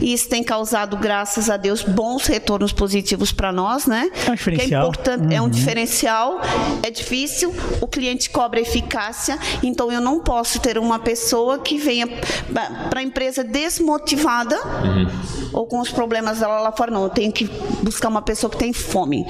e isso tem causado, graças a Deus, bons retornos positivos para nós, né? É um diferencial. É, importante, uhum. é um uhum. diferencial, é difícil, o cliente cobra eficácia, então eu não posso ter uma pessoa que venha para a empresa desmotivada uhum. ou com os problemas dela lá fora, não. Eu tenho que buscar uma pessoa que tem fome.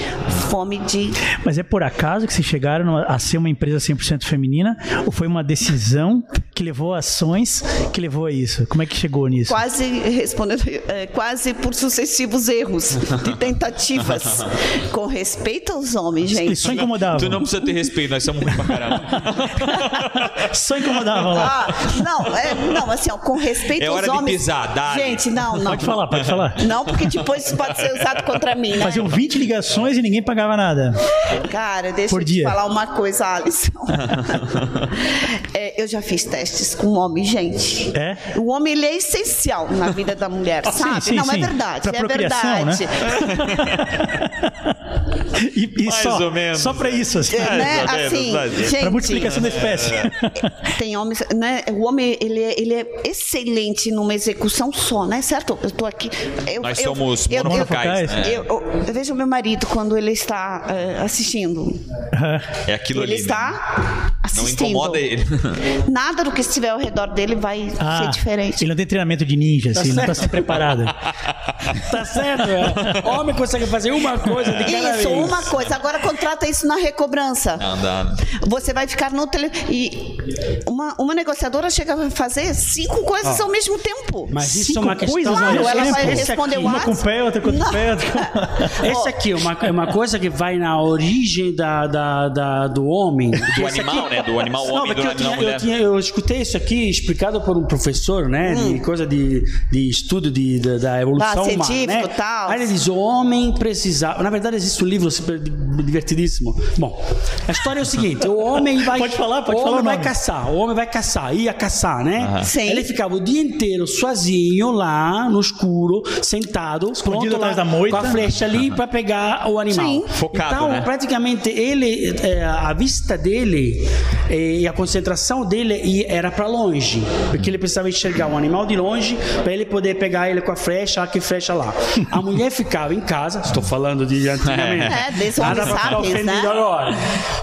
Fome de. Mas é por acaso que vocês chegaram a ser uma empresa 100% feminina? Ou foi uma decisão que levou a ações que levou a isso? Como é que chegou nisso? Quase respondendo, é, quase por sucessivos erros de tentativas. com respeito aos homens, gente. Isso incomodava. Tu não precisa ter respeito, nós somos muito pra caramba. só incomodava lá. Ah, não, é, não, assim, ó, com respeito é aos hora homens. De pisar, dá. Gente, não, não. Pode falar, pode falar. Não, porque depois isso pode ser usado contra mim, né? Faziam 20 ligações e ninguém pagava nada. Cara, deixa Por eu dia. te falar uma coisa, Alisson. é, eu já fiz testes com homem, gente. É? O homem ele é essencial na vida da mulher, ah, sabe? Sim, sim, não, é sim. é verdade. Pra é verdade. Né? e, e Mais só, ou menos. Só pra isso. Assim, é, né? assim gente, multiplicação da espécie. Tem homens, né? O homem ele é, ele é excelente numa execução só, né? Certo? Eu tô aqui. Eu, Nós eu, somos eu, monofocais. Né? Eu, eu, eu, vejo meu marido quando ele está uh, assistindo. É aquilo ele ali. Ele está né? assistindo. Não incomoda ele. Nada do que estiver ao redor dele vai ah, ser diferente. Ele não tem treinamento de ninja, tá assim, certo. não está preparado. tá certo, é. Homem consegue fazer uma coisa de cada Isso, vez. uma coisa. Agora contrata isso na recobrança. Não dá. Você vai ficar no tele... E uma, uma negociadora chega a fazer cinco coisas ao mesmo tempo. Mas isso cinco é uma questão. Claro, ela vai responder Uma com pé, outra com pé. Esse aqui é uma, é uma coisa que vai na origem da, da, da do homem. Do animal, aqui, né? Do animal homem, do eu, animal tinha. Eu, tinha, eu escutei isso aqui explicado por um professor, né? Hum. De coisa de, de estudo de, de da evolução da humana. Né? Tal. Aí ele diz: o homem precisava. Na verdade, existe um livro super divertidíssimo. Bom, a história é o seguinte: o homem vai. Pode falar, pode o falar. O homem vai caçar, o homem vai caçar, ia caçar, né? Sim. Ele ficava o dia inteiro sozinho lá no escuro, sentado, escondido atrás da moita, com a flecha ali para pegar o animal. Sim. Focado, então, né? praticamente ele, é, a vista dele é, e a concentração dele era para longe, porque ele precisava enxergar um animal de longe para ele poder pegar ele com a flecha, aqui flecha lá. A mulher ficava em casa, estou falando de antigamente. É, desse ofendido né? agora.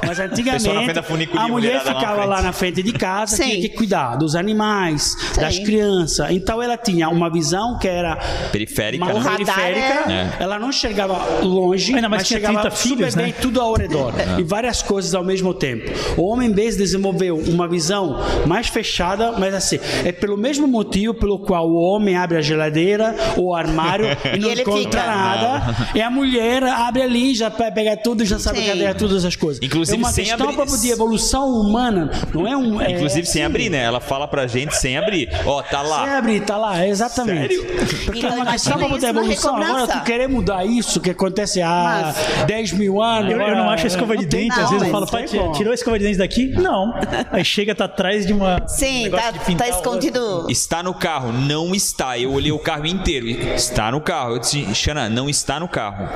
Mas antigamente a mulher ficava lá na frente de casa, Sim. tinha que cuidar dos animais, Sim. das crianças. Então ela tinha uma visão que era periférica, uma né? periférica. É. Ela não chegava longe, Ainda mas chegava filhos, bem né? tudo ao redor é. e várias coisas ao mesmo tempo. O homem base desenvolveu uma visão mais fechada, mas assim, é pelo mesmo motivo pelo qual o homem abre a geladeira ou o armário e não e encontra fica. nada. E a mulher abre ali, já pega tudo, já sabe cadê todas as coisas. Inclusive, é uma sem questão abrir... evolução humana, não é um. É, Inclusive sem abrir, né? Ela fala pra gente sem abrir. Ó, oh, tá lá. Sem abrir, tá lá, exatamente. Sério? Porque então, é uma questão pra poder evolução. Agora tu querer mudar isso que acontece há mas, 10 mil anos. Eu, eu não acho a escova de dente, não, às vezes eu falo, pai, tirou a escova de dente daqui? Não. Aí chega, tá atrás de uma. Sim, um tá, tá escondido. Está no carro, não está. Eu olhei o carro inteiro. Está no carro. Eu disse, Xana, não está no carro.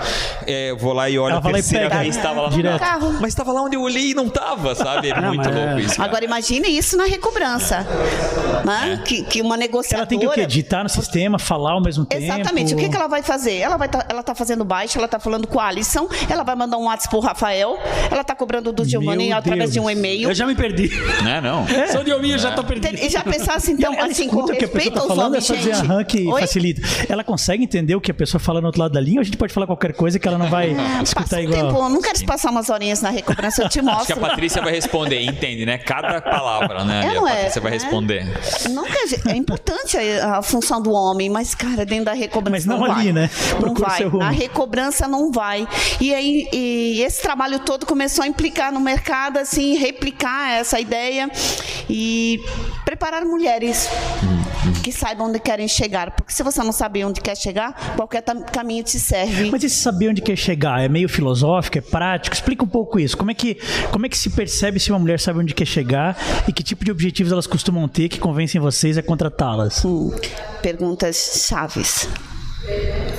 É, eu vou lá e olho Ela a terceira vez, estava lá no carro. Mas estava lá onde eu olhei e não estava, sabe? É não, muito louco é. isso. Cara. Agora imagine isso na recobrança. Né? É. Que, que uma negociadora... Ela tem que o quê? Digitar no sistema, falar ao mesmo tempo? Exatamente. O que, que ela vai fazer? Ela vai tá, ela tá fazendo baixo, ela tá falando com a Alisson, ela vai mandar um WhatsApp pro Rafael, ela tá cobrando do Giovanni através de um e-mail. Eu já me perdi. Não é, não. É. Sou de ouvir, eu já tô perdido. E já pensasse, então, ela assim, com respeito que a pessoa tá falando, homens, é só dizer aham que Oi? facilita. Ela consegue entender o que a pessoa fala no outro lado da linha ou a gente pode falar qualquer coisa que ela não vai é, escutar igual? Tempo, eu não quero passar umas horinhas na recobrança, eu te mostro. Acho que a Patrícia vai responder, entende, né? Cada palavra, né? É, a é, vai responder. Não, é importante a, a, função do homem, mas, cara, dentro da recobrança. Mas não, não ali, vai. né? Não vai. Na recobrança não vai. E aí, e esse trabalho todo começou a implicar no mercado, assim, replicar essa ideia e preparar mulheres que saibam onde querem chegar. Porque se você não sabe onde quer chegar, qualquer caminho te serve. Mas esse saber onde quer chegar é meio filosófico, é prático? Explica um pouco isso. Como é que, como é que se percebe se uma mulher sabe onde quer chegar e que tipo de objetivos elas costumam ter que convencem vocês a contratá-las? Hum, perguntas chaves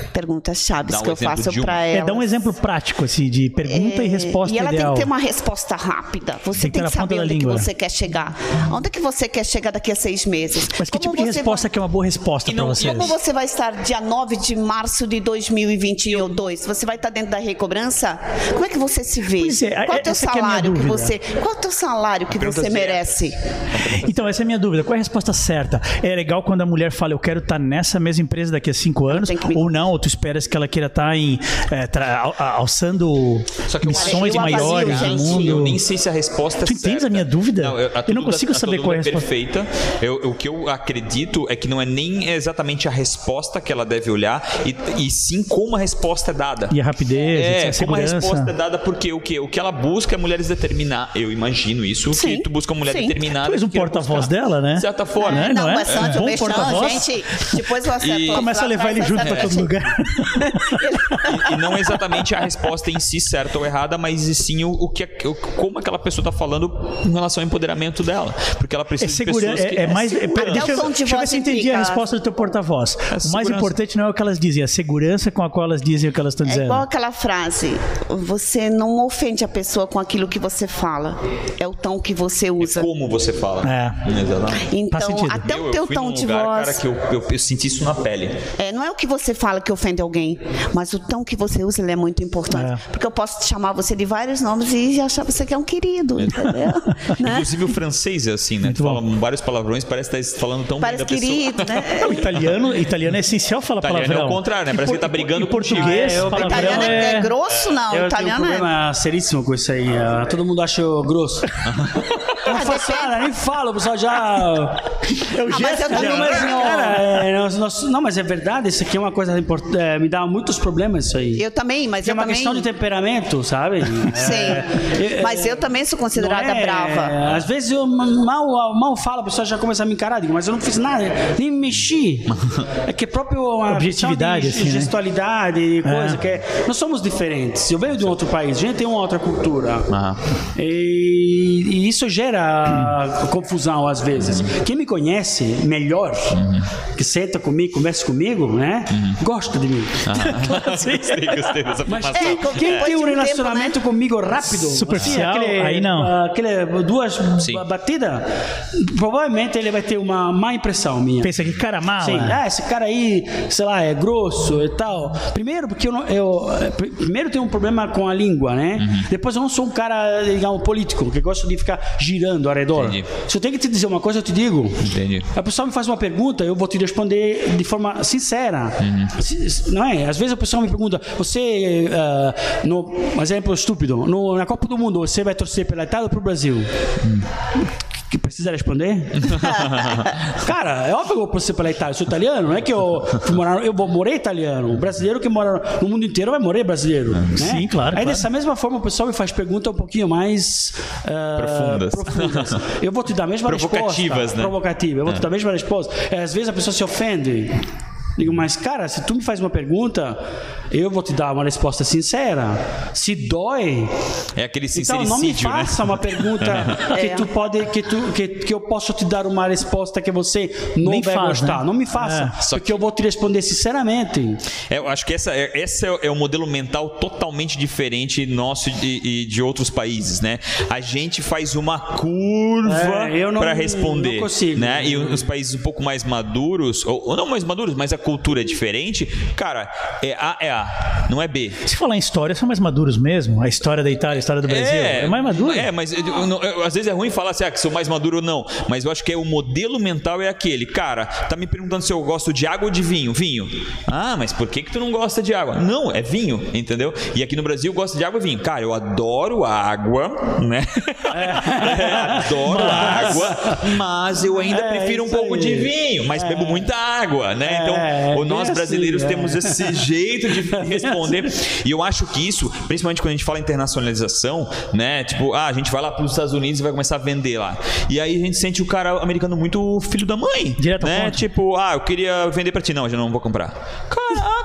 perguntas chaves um que eu faço um. para ela. É, dá um exemplo prático, assim, de pergunta é, e resposta E ela ideal. tem que ter uma resposta rápida. Você tem, tem que, saber onde que você quer chegar. Onde é que você quer chegar daqui a seis meses? Mas que Como tipo de resposta vai... que é uma boa resposta para você? Como você vai estar dia 9 de março de 2022? Você vai estar dentro da recobrança? Como é que você se vê? É, qual é o teu salário é que você... Qual é o teu salário que você merece? Então, essa é a minha dúvida. Qual é a resposta certa? É legal quando a mulher fala, eu quero estar nessa mesma empresa daqui a cinco anos, ou não, ou tu esperas que ela queira estar tá em é, tra, alçando missões maiores no mundo. Eu nem sei se a resposta tu é certa. a minha dúvida? Não, eu, eu, não consigo saber qual é a resposta. perfeita. Eu, o que eu acredito é que não é nem exatamente a resposta que ela deve olhar, e, e sim como a resposta é dada. E a rapidez, é, a como a resposta é dada, porque o que, o que ela busca é mulheres determinar. Eu imagino isso, sim, que tu busca uma mulher sim. determinada. Tu és um porta-voz dela, né? De certa forma. É, não, não, é? mas é. um bom porta-voz. Gente, depois você e... começa a levar ele junto para todo lugar. e, e, não exatamente a resposta em si, certa ou errada, mas sim o, o que, o, como aquela pessoa está falando em relação ao empoderamento dela. Porque ela precisa é segura, de é, é, mais. É, pera, deixa, eu, deixa eu ver se eu entendi a resposta do teu porta-voz. É o mais importante não é o que elas dizem, é a segurança com a qual elas dizem o que elas estão dizendo. É igual aquela frase: você não ofende a pessoa com aquilo que você fala, é o tom que você usa. É como você fala. É. Exatamente. Então, até o teu tom de voz. Cara, que eu, eu, eu senti isso na pele. É, não é o que você fala que ofende alguém, mas o tom que você usa ele é muito importante. É. Porque eu posso chamar você de vários nomes e achar você que é um querido, entendeu? né? Inclusive o francês é assim, né? Muito Fala vários palavrões, parece que está falando tão parece bem da querido, pessoa. né? o italiano, italiano é essencial falar italiano palavrão. é o contrário, né? Parece que ele tá brigando com português. É, o italiano é, é, grosso, não. Eu italiano tenho um problema é... seríssimo com isso aí. Uh, todo mundo acha grosso. Não ah, faço nada, nem falo, o pessoal já. Eu ah, mas eu já, mas, cara, é, nós, nós, não, mas é verdade, isso aqui é uma coisa importante. É, me dá muitos problemas isso aí. Eu também, mas é eu uma também... questão de temperamento, sabe? Sim. É, mas eu também sou considerada é, brava. Às vezes eu mal, mal falo, a pessoa já começa a me encarar, digo, mas eu não fiz nada, nem me mexi. É que é próprio uma objetividade, de assim, né? gestualidade, né? coisa, que é, nós somos diferentes. Eu venho de um outro país, a gente tem uma outra cultura. Uhum. E, e, isso gera confusão às vezes. Quem me conhece melhor, uhum. que senta comigo, conversa comigo, né? Uhum. Gosta de mim. gostei, gostei dessa Mas é, quem tem um relacionamento tempo, né? comigo rápido, superficial, assim, aquele, aí não. Aquele, duas batidas, provavelmente ele vai ter uma má impressão minha. Pensa que cara mala. Sim, ah, esse cara aí, sei lá, é grosso e tal. Primeiro, porque eu, eu primeiro tenho um problema com a língua, né? Uhum. Depois eu não sou um cara, digamos, político, que gosta de ficar girando ao redor. Entendi. Se eu tenho que te dizer uma coisa, eu te digo. Entendi. A pessoa me faz uma pergunta, eu vou te responder de forma sincera. Uhum. Não é? Às vezes a pessoa me pergunta, você, uh, no, um exemplo estúpido, no, na Copa do Mundo, você vai torcer pela Itália ou para o Brasil? Uhum que precisa responder? Cara, é óbvio que eu vou ser pela Itália. Eu sou italiano, não é que eu fui morar. Eu morrer italiano. O brasileiro que mora no mundo inteiro vai morrer brasileiro. Né? Sim, claro. Aí claro. dessa mesma forma o pessoal me faz perguntas um pouquinho mais uh, profundas. profundas. Eu vou te dar a mesma Provocativas, resposta. Né? Provocativa. Eu vou é. te dar a mesma resposta. Às vezes a pessoa se ofende. Digo, mas cara, se tu me faz uma pergunta, eu vou te dar uma resposta sincera. Se dói, é aquele sincericídio, Então não me né? faça né? uma pergunta que é. tu pode que tu que, que eu posso te dar uma resposta que você não Nem vai faz, gostar. Né? Não me faça, é. porque que... eu vou te responder sinceramente. É, eu acho que essa é, esse é o modelo mental totalmente diferente nosso e de, de, outros países, né? A gente faz uma curva é, para responder, não consigo. né? E os países um pouco mais maduros, ou, ou não mais maduros, mas a cultura é diferente, cara, é A é A, não é B. Se falar em história, são mais maduros mesmo. A história da Itália, a história do Brasil. É, é mais maduro. É, mas eu, eu, eu, às vezes é ruim falar assim, ah, que sou mais maduro ou não. Mas eu acho que é o modelo mental é aquele. Cara, tá me perguntando se eu gosto de água ou de vinho. Vinho. Ah, mas por que, que tu não gosta de água? Não, é vinho, entendeu? E aqui no Brasil eu gosto de água e vinho. Cara, eu adoro água, né? É. adoro mas... água, mas eu ainda é, prefiro um pouco aí. de vinho, mas bebo muita água, né? Então É, Ou nós brasileiros assim, temos esse jeito de responder. e eu acho que isso, principalmente quando a gente fala internacionalização, né? Tipo, ah, a gente vai lá para os Estados Unidos e vai começar a vender lá. E aí a gente sente o cara americano muito filho da mãe. Direto né? Tipo, ah, eu queria vender para ti. Não, eu já não vou comprar.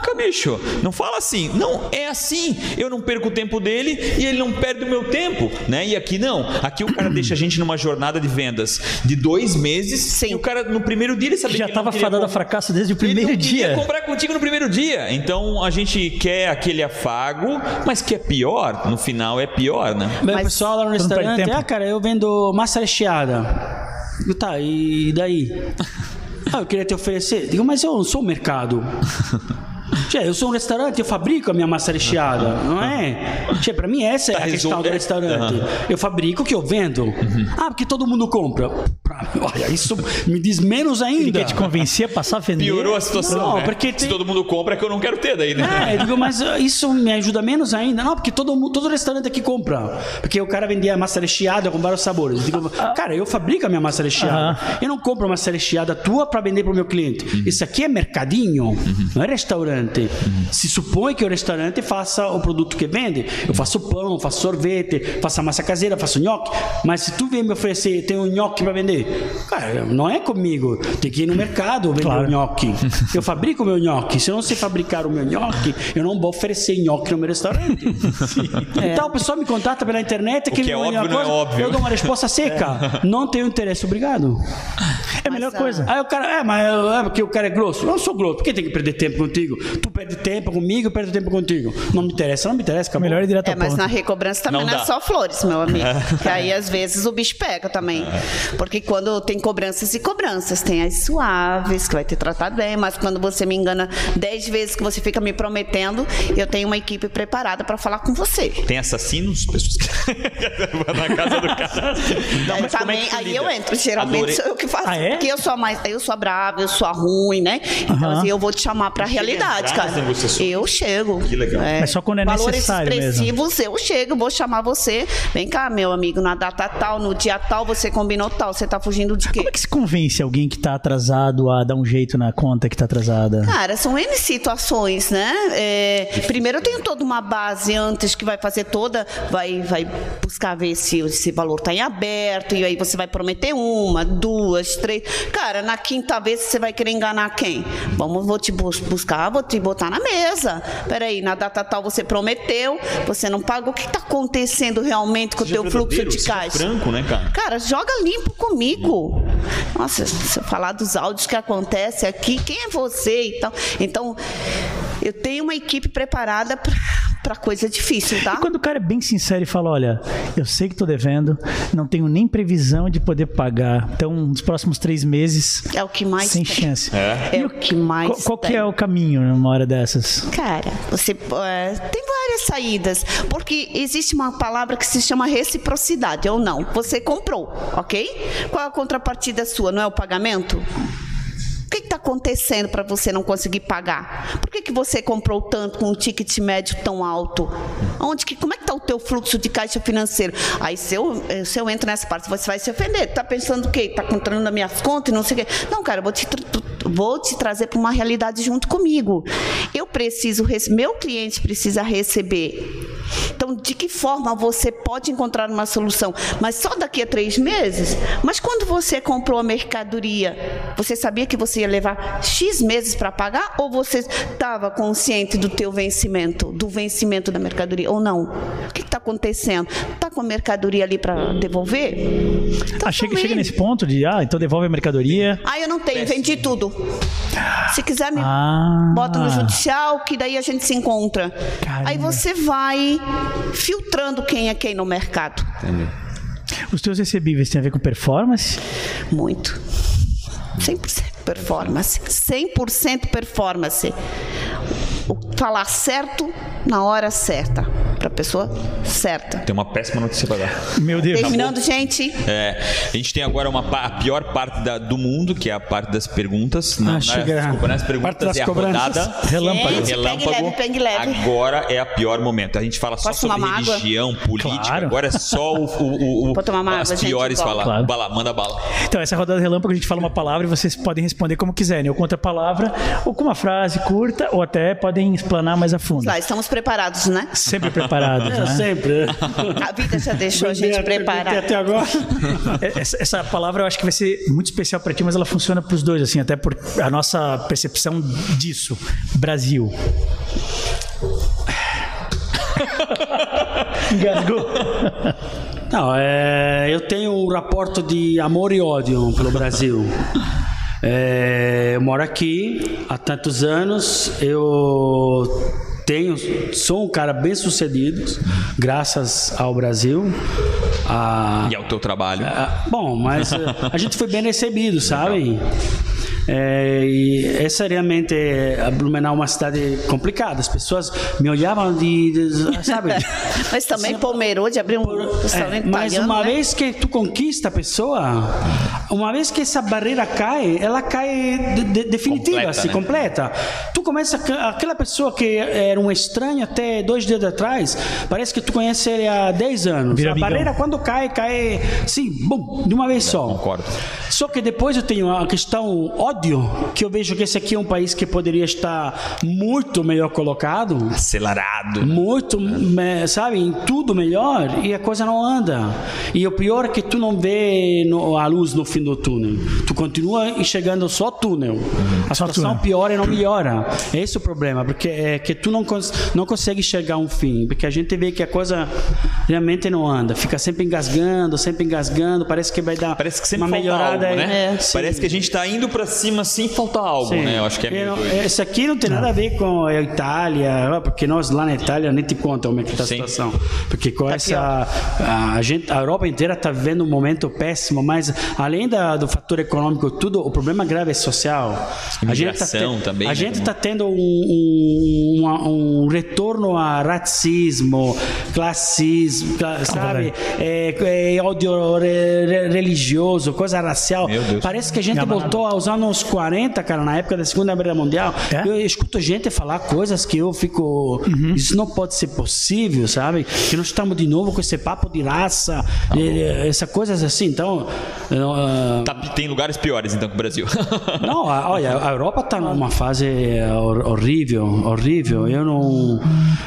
Caraca, bicho. Não fala assim. Não, é assim. Eu não perco o tempo dele e ele não perde o meu tempo, né? E aqui não. Aqui o cara deixa a gente numa jornada de vendas de dois meses. Sim. E o cara, no primeiro dia, ele sabia já estava fadado a fracasso desde o primeiro ele dia. comprar contigo no primeiro dia. Então a gente quer aquele afago, mas que é pior. No final é pior, né? Mas, o pessoal lá no restaurante, ah, cara, eu vendo massa recheada. Tá, e daí? Ah, eu queria te oferecer. Digo, mas eu não sou o mercado. Tchê, eu sou um restaurante, eu fabrico a minha massa recheada, não é? Tchê, pra mim essa é a questão do restaurante. Eu fabrico o que eu vendo. Uhum. Ah, porque todo mundo compra. Olha, isso me diz menos ainda. Ele quer te convencer a passar a vender? Piorou a situação, Não, né? porque Se todo mundo compra é que eu não quero ter daí, né? É, digo, mas isso me ajuda menos ainda. Não, porque todo, todo restaurante aqui compra. Porque o cara vendia massa recheada com vários sabores. Eu digo, cara, eu fabrico a minha massa recheada. Eu não compro massa recheada tua para vender pro meu cliente. Uhum. Isso aqui é mercadinho, uhum. não é restaurante. Uhum. Se supõe que o restaurante faça o produto que vende. Eu faço pão, faço sorvete, faço massa caseira, faço nhoque. Mas se tu vem me oferecer, tem um nhoque para vender, cara, não é comigo. Tem que ir no mercado vender claro. o nhoque. Eu fabrico o meu nhoque. Se eu não sei fabricar o meu nhoque, eu não vou oferecer nhoque no meu restaurante. é. Então o pessoal me contata pela internet, que, que é óbvio, coisa, não é óbvio. eu dou uma resposta seca. É. Não tenho interesse, obrigado. É a melhor mas, coisa. Aí o cara, é, mas é porque o cara é grosso. Eu não sou grosso. Por que tem que perder tempo contigo? Tu perde tempo comigo, eu perdo tempo contigo. Não me interessa, não me interessa. Acabou. Melhor ir direto É, mas ponto. na recobrança também não, não é só flores, meu amigo. que aí às vezes o bicho pega também. Porque quando tem cobranças e cobranças, tem as suaves, que vai ter tratado bem, mas quando você me engana dez vezes que você fica me prometendo, eu tenho uma equipe preparada para falar com você. Tem assassinos? Pessoas que na casa do cara. Não, mas também, é aí eu entro. Geralmente Adorei. sou eu que faço. Ah, é? Porque eu sou mais, eu sou brava, eu sou ruim, né? Então, assim, eu vou te chamar pra realidade, cara. Eu chego. Que legal. É, Mas só quando é valores necessário expressivos, mesmo. eu chego, vou chamar você. Vem cá, meu amigo, na data tal, no dia tal, você combinou tal. Você tá fugindo de quê? Como é que se convence alguém que tá atrasado a dar um jeito na conta que tá atrasada? Cara, são N situações, né? É, primeiro eu tenho toda uma base antes que vai fazer toda, vai, vai buscar ver se esse valor tá em aberto, e aí você vai prometer uma, duas, três. Cara, na quinta vez você vai querer enganar quem? Vamos, vou te buscar, vou te botar na mesa. Peraí, na data tal você prometeu, você não pagou. O que está acontecendo realmente com o teu fluxo de caixa? Né, cara? Cara, joga limpo comigo. Nossa, se eu falar dos áudios que acontece aqui, quem é você? Então, então eu tenho uma equipe preparada para para coisa difícil, tá? E quando o cara é bem sincero e fala, olha, eu sei que tô devendo, não tenho nem previsão de poder pagar, então nos próximos três meses é o que mais sem tem. chance. É, é o que mais. Qual, qual que é o caminho numa hora dessas? Cara, você é, tem várias saídas, porque existe uma palavra que se chama reciprocidade ou não. Você comprou, ok? Qual é a contrapartida sua? Não é o pagamento? Que está acontecendo para você não conseguir pagar? Por que, que você comprou tanto com um ticket médio tão alto? Onde que, como é que está o teu fluxo de caixa financeiro? Aí se eu, eh, se eu entro nessa parte, você vai se ofender. Está pensando o quê? Está contando as minhas contas e não sei o quê. Não, cara, eu vou te, vou te trazer para uma realidade junto comigo. Eu preciso, meu cliente precisa receber. Então, de que forma você pode encontrar uma solução? Mas só daqui a três meses? Mas quando você comprou a mercadoria, você sabia que você ia levar X meses para pagar? Ou você estava consciente do teu vencimento, do vencimento da mercadoria? Ou não? O que está acontecendo? Está com a mercadoria ali para devolver? Então, ah, chega, chega nesse ponto de, ah, então devolve a mercadoria. Ah, eu não tenho, vendi tudo. Se quiser, me ah. bota no judicial, que daí a gente se encontra. Caramba. Aí você vai filtrando quem é quem no mercado. Entendi. Os teus recebíveis têm a ver com performance? Muito. 100% performance. 100% performance. Falar certo na hora certa. para a pessoa certa. Tem uma péssima notícia para dar. Meu Deus. Terminando, gente. É, a gente tem agora uma, a pior parte da, do mundo, que é a parte das perguntas. Na, Ah, chega. desculpa, nas Parte perguntas das é a cobranças. rodada. Relâmpago. Gente, Relâmpago. pegue leve, pegue leve. Agora é a pior momento. A gente fala só Posso sobre uma água? religião, política. Claro. Agora é só o, o, o, Vou tomar uma as água, gente, piores falar. Claro. Bala, manda bala. Então, essa rodada relâmpago, a gente fala uma palavra e vocês podem responder como quiserem. Eu conto a palavra, ou com uma frase curta, ou até podem explanar mais a fundo. Lá, estamos preparados, né? Sempre preparados, É, né? sempre. A vida já deixou a gente preparado. Até agora. É, Essa, essa palavra eu acho que vai ser muito especial para ti, mas ela funciona para os dois, assim, até por a nossa percepção disso. Brasil. Engasgou. Não, é, eu tenho um raporto de amor e ódio pelo Brasil. É, eu moro aqui há tantos anos, eu tenho, sou um cara bem sucedido, graças ao Brasil. A, E ao teu trabalho. ah, bom, mas eh, a gente foi bem recebido, sabe? É, e essa realmente é, Blumenau é uma cidade complicada. As pessoas me olhavam de, de- sabe? Mas também Pomerode abriu um restaurante É, mas italiano, uma né? vez que tu conquista a pessoa, uma vez que essa barreira cai, ela cai de, de- definitiva, Completa, assim, né? completa. Tu começa a- aquela pessoa que era um estranho até dois dias atrás, parece que tu conhece ele há 10 anos. Vira a amigão. barreira quando cai, cai, sim, bum, de uma vez só. Concordo. Só que depois eu tenho a questão ódio, que eu vejo que esse aqui é um país que poderia estar muito melhor colocado Acelerado. muito, me- sabe, em tudo melhor e a coisa não anda. E o pior é que tu não vê no- a luz no fim do túnel. Tu continua enxergando só túnel. A Só situação túnel. piora e não melhora. É esse o problema, porque é que tu não, cons não consegue enxergar um fim, porque a gente vê que a coisa realmente não anda. Fica sempre engasgando, sempre engasgando, parece que vai dar Parece que sempre uma melhorada. algo, né? É. Parece que a gente tá indo pra cima sem faltar algo, Sim. né? Eu acho que é meio Eu não- doido. Esse aqui não tem nada a ver com a Itália, porque nós lá na Itália nem te conta como é que está a Sim. situação. Porque com Tá essa. A, gente, a Europa inteira está vivendo um momento péssimo, mas além da, do fator econômico, tudo, o problema grave é social. A gente tá Imigração também, A né, gente como- está tendo um, um, um retorno a racismo, classismo, cla- sabe? É, é ódio re- re- religioso, coisa racial. Meu Deus. Parece que a gente voltou aos anos 40, cara, na época da Segunda Guerra Mundial. É? Eu escuto gente falar coisas que eu fico. Isso não pode ser possível, sabe? Que nós estamos de novo com esse papo de raça, eh, essa coisas assim. Então. eu, ah, Tá- tem lugares piores, então, que o Brasil. não, a- olha, a Europa está numa fase hor- horrível, horrível. Eu não.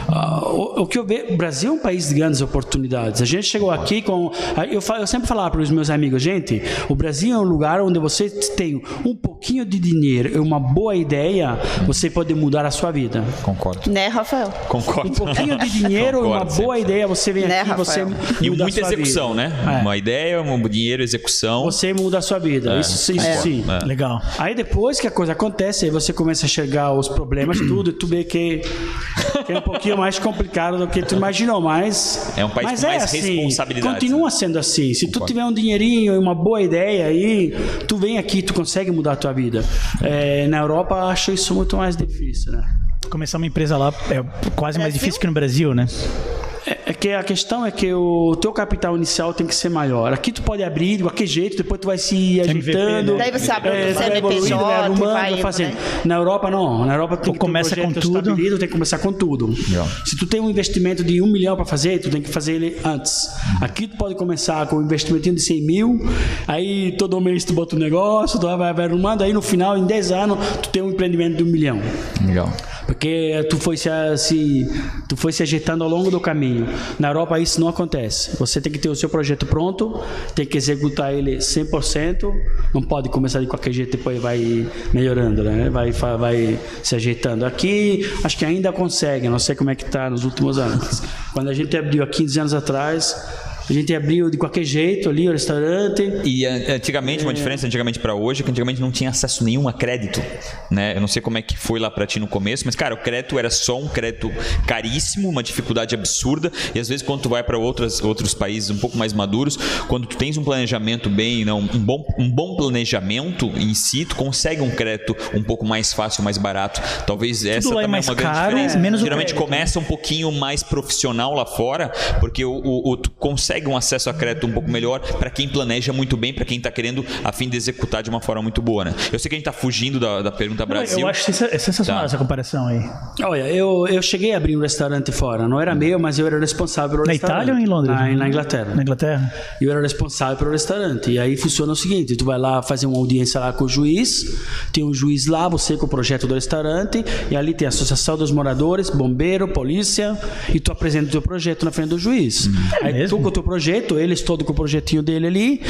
ah, o, o que eu vejo, o Brasil é um país de grandes oportunidades. A gente chegou aqui com. Eu, fa- eu sempre falava para os meus amigos, gente, o Brasil é um lugar onde você tem um pouquinho de dinheiro e uma boa ideia, você pode mudar a sua vida. Concordo. Né, Rafael? Concordo. Um pouquinho de dinheiro e uma boa ideia, você vem Né, aqui, você Rafael? muda E a muita sua execução, vida. né? É. Uma ideia, um dinheiro, execução. Você muda a sua vida. isso isso concordo. sim. É. Legal. Aí depois que a coisa acontece, aí você começa a enxergar os problemas, tudo, e tu vê que, que é um pouquinho mais complicado do que tu imaginou, mas... É um país mas com mais assim, responsabilidades, Continua né? sendo assim. Se tu Concordo. tiver um dinheirinho e uma boa ideia aí, tu vem aqui, tu consegue mudar a tua vida. É, na Europa, eu acho isso muito mais difícil, né? Começar uma empresa lá é quase mais Brasil? difícil que no Brasil, né? É, é que a questão é que o teu capital inicial tem que ser maior. Aqui tu pode abrir de qualquer jeito, depois tu vai se ajeitando. né? Daí você abre é, o vai CNPJ evoluindo, vai arrumando, e vai vai fazendo. né? Na Europa não. Na Europa Tu que ter um começa com tudo. tem que começar com tudo. Legal. Se tu tem um investimento de um milhão para fazer, tu tem que fazer ele antes. Aqui tu pode começar com um investimento de 100 mil, aí todo mês tu bota um negócio, tu vai, vai arrumando, aí no final, em 10 anos, tu tem um empreendimento de um milhão. Legal. Porque tu foi se, se tu foi se ajeitando ao longo do caminho. Na Europa isso não acontece. Você tem que ter o seu projeto pronto, tem que executar ele 100%, não pode começar de qualquer jeito e depois vai melhorando, né? Vai vai se ajeitando. Aqui acho que ainda consegue, não sei como é que tá nos últimos anos. Quando a gente abriu há 15 anos atrás, A gente abriu de qualquer jeito ali o restaurante. E antigamente, uma é. diferença antigamente para hoje, é que antigamente não tinha acesso nenhum a crédito, né? Eu não sei como é que foi lá para ti no começo, mas cara, o crédito era só um crédito caríssimo, uma dificuldade absurda, e às vezes quando tu vai para outros outros países um pouco mais maduros, quando tu tens um planejamento bem, não, um bom um bom planejamento em si, tu consegue um crédito um pouco mais fácil, mais barato. Talvez Tudo essa também é uma caro, grande diferença. Menos Geralmente começa um pouquinho mais profissional lá fora, porque o, o, o tu consegue um acesso a crédito um pouco melhor para quem planeja muito bem, para quem está querendo a fim de executar de uma forma muito boa, né? Eu sei que a gente está fugindo da, da pergunta Brasil. Eu acho sensacional tá. essa comparação aí. Olha, eu, eu cheguei a abrir um restaurante fora. Não era meu, mas eu era responsável pelo na restaurante. Na Itália ou em Londres? Na, na, Inglaterra. Na Inglaterra? Eu era responsável pelo restaurante. E aí funciona o seguinte: tu vai lá fazer uma audiência lá com o juiz, tem um juiz lá, você com o projeto do restaurante, e ali tem a associação dos moradores, bombeiro, polícia, e tu apresenta o teu projeto na frente do juiz. É aí mesmo? tu com o teu projeto, eles todo com o projetinho dele ali,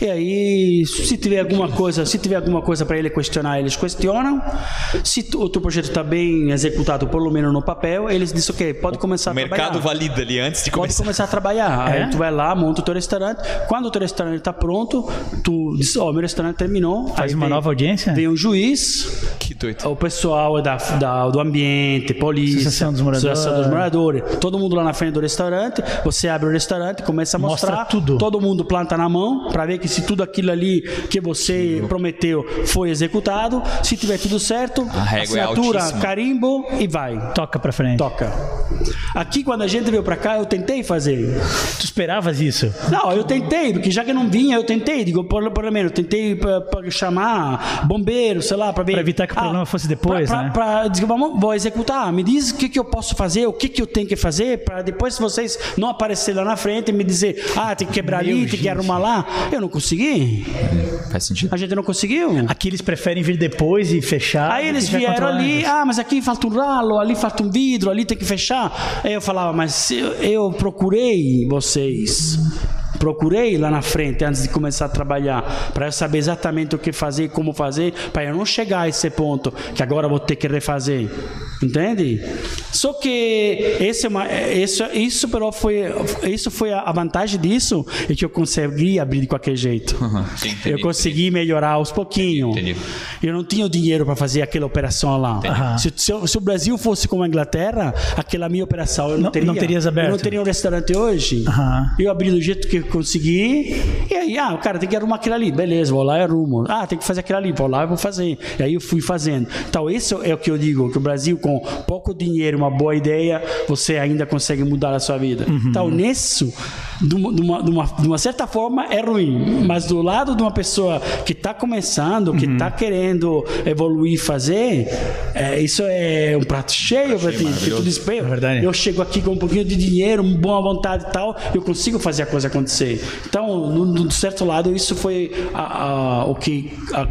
e aí se tiver alguma coisa, se tiver alguma coisa para ele questionar, eles questionam. Se o teu projeto está bem executado, pelo menos no papel, eles dizem ok, pode começar o a trabalhar. O mercado valida ali antes de começar. Pode começar a trabalhar. É? Aí tu vai lá, monta o teu restaurante. Quando o teu restaurante está pronto, tu diz, ó, oh, meu restaurante terminou. Faz uma vem, nova audiência? Vem o juiz. Que doido. O pessoal da, da, do ambiente, polícia. Associação dos moradores. Associação dos moradores. Todo mundo lá na frente do restaurante. Você abre o restaurante, começa a mostrar. Mostra tudo. Todo mundo planta na mão para ver que se tudo aquilo ali que você Sim. prometeu foi executado. Se tiver tudo certo, a régua é assinatura, é carimbo e vai. Toca para frente. Toca. Aqui quando a gente veio para cá, eu tentei fazer. Tu esperavas isso? Não, eu tentei, porque já que não vinha, eu tentei. Digo, por, por menos, tentei para chamar bombeiro, sei lá, para ver. Para evitar que o ah, problema fosse depois, pra, né? Para dizer, vamos, vou executar. Me diz o que, que eu posso fazer, o que, que eu tenho que fazer, para depois vocês não aparecerem lá na frente e me dizer, ah, tem que quebrar Meu ali, gente. tem que arrumar lá. Eu não consegui. Faz sentido. A gente não conseguiu. Aqui eles preferem vir depois e fechar. Aí eles vieram ali, ah, mas aqui falta um ralo, ali falta um vidro, ali tem que fechar. Aí eu falava, mas eu, eu procurei vocês procurei lá na frente antes de começar a trabalhar para eu saber exatamente o que fazer e como fazer para eu não chegar a esse ponto que agora vou ter que refazer. Entende? Só que esse é uma, isso isso foi isso foi a vantagem disso é que eu consegui abrir de qualquer jeito. Uhum, sim, entendi, eu consegui entendi. melhorar aos pouquinhos eu não tinha o dinheiro para fazer aquela operação lá. Uhum. se, se, se, o Brasil fosse como a Inglaterra aquela minha operação eu não, não teria. não terias aberto eu não teria um restaurante hoje. Uhum. eu abri do jeito que consegui. E aí, ah, o cara tem que arrumar aquilo ali. Beleza, vou lá e arrumo. Ah, tem que fazer aquilo ali. Vou lá e vou fazer. E aí eu fui fazendo. Então, isso é o que eu digo: que o Brasil, com pouco dinheiro, uma boa ideia, você ainda consegue mudar a sua vida. Uhum. Então, nisso, de uma, de, uma, de uma, certa forma, é ruim. Mas do lado de uma pessoa que está começando, que está uhum. querendo evoluir, fazer, é, isso é um prato cheio para ti. Tu diz, é eu chego aqui com um pouquinho de dinheiro, uma boa vontade e tal, eu consigo fazer a coisa acontecer acontecer. Então, no certo lado, isso foi a, a, o que a,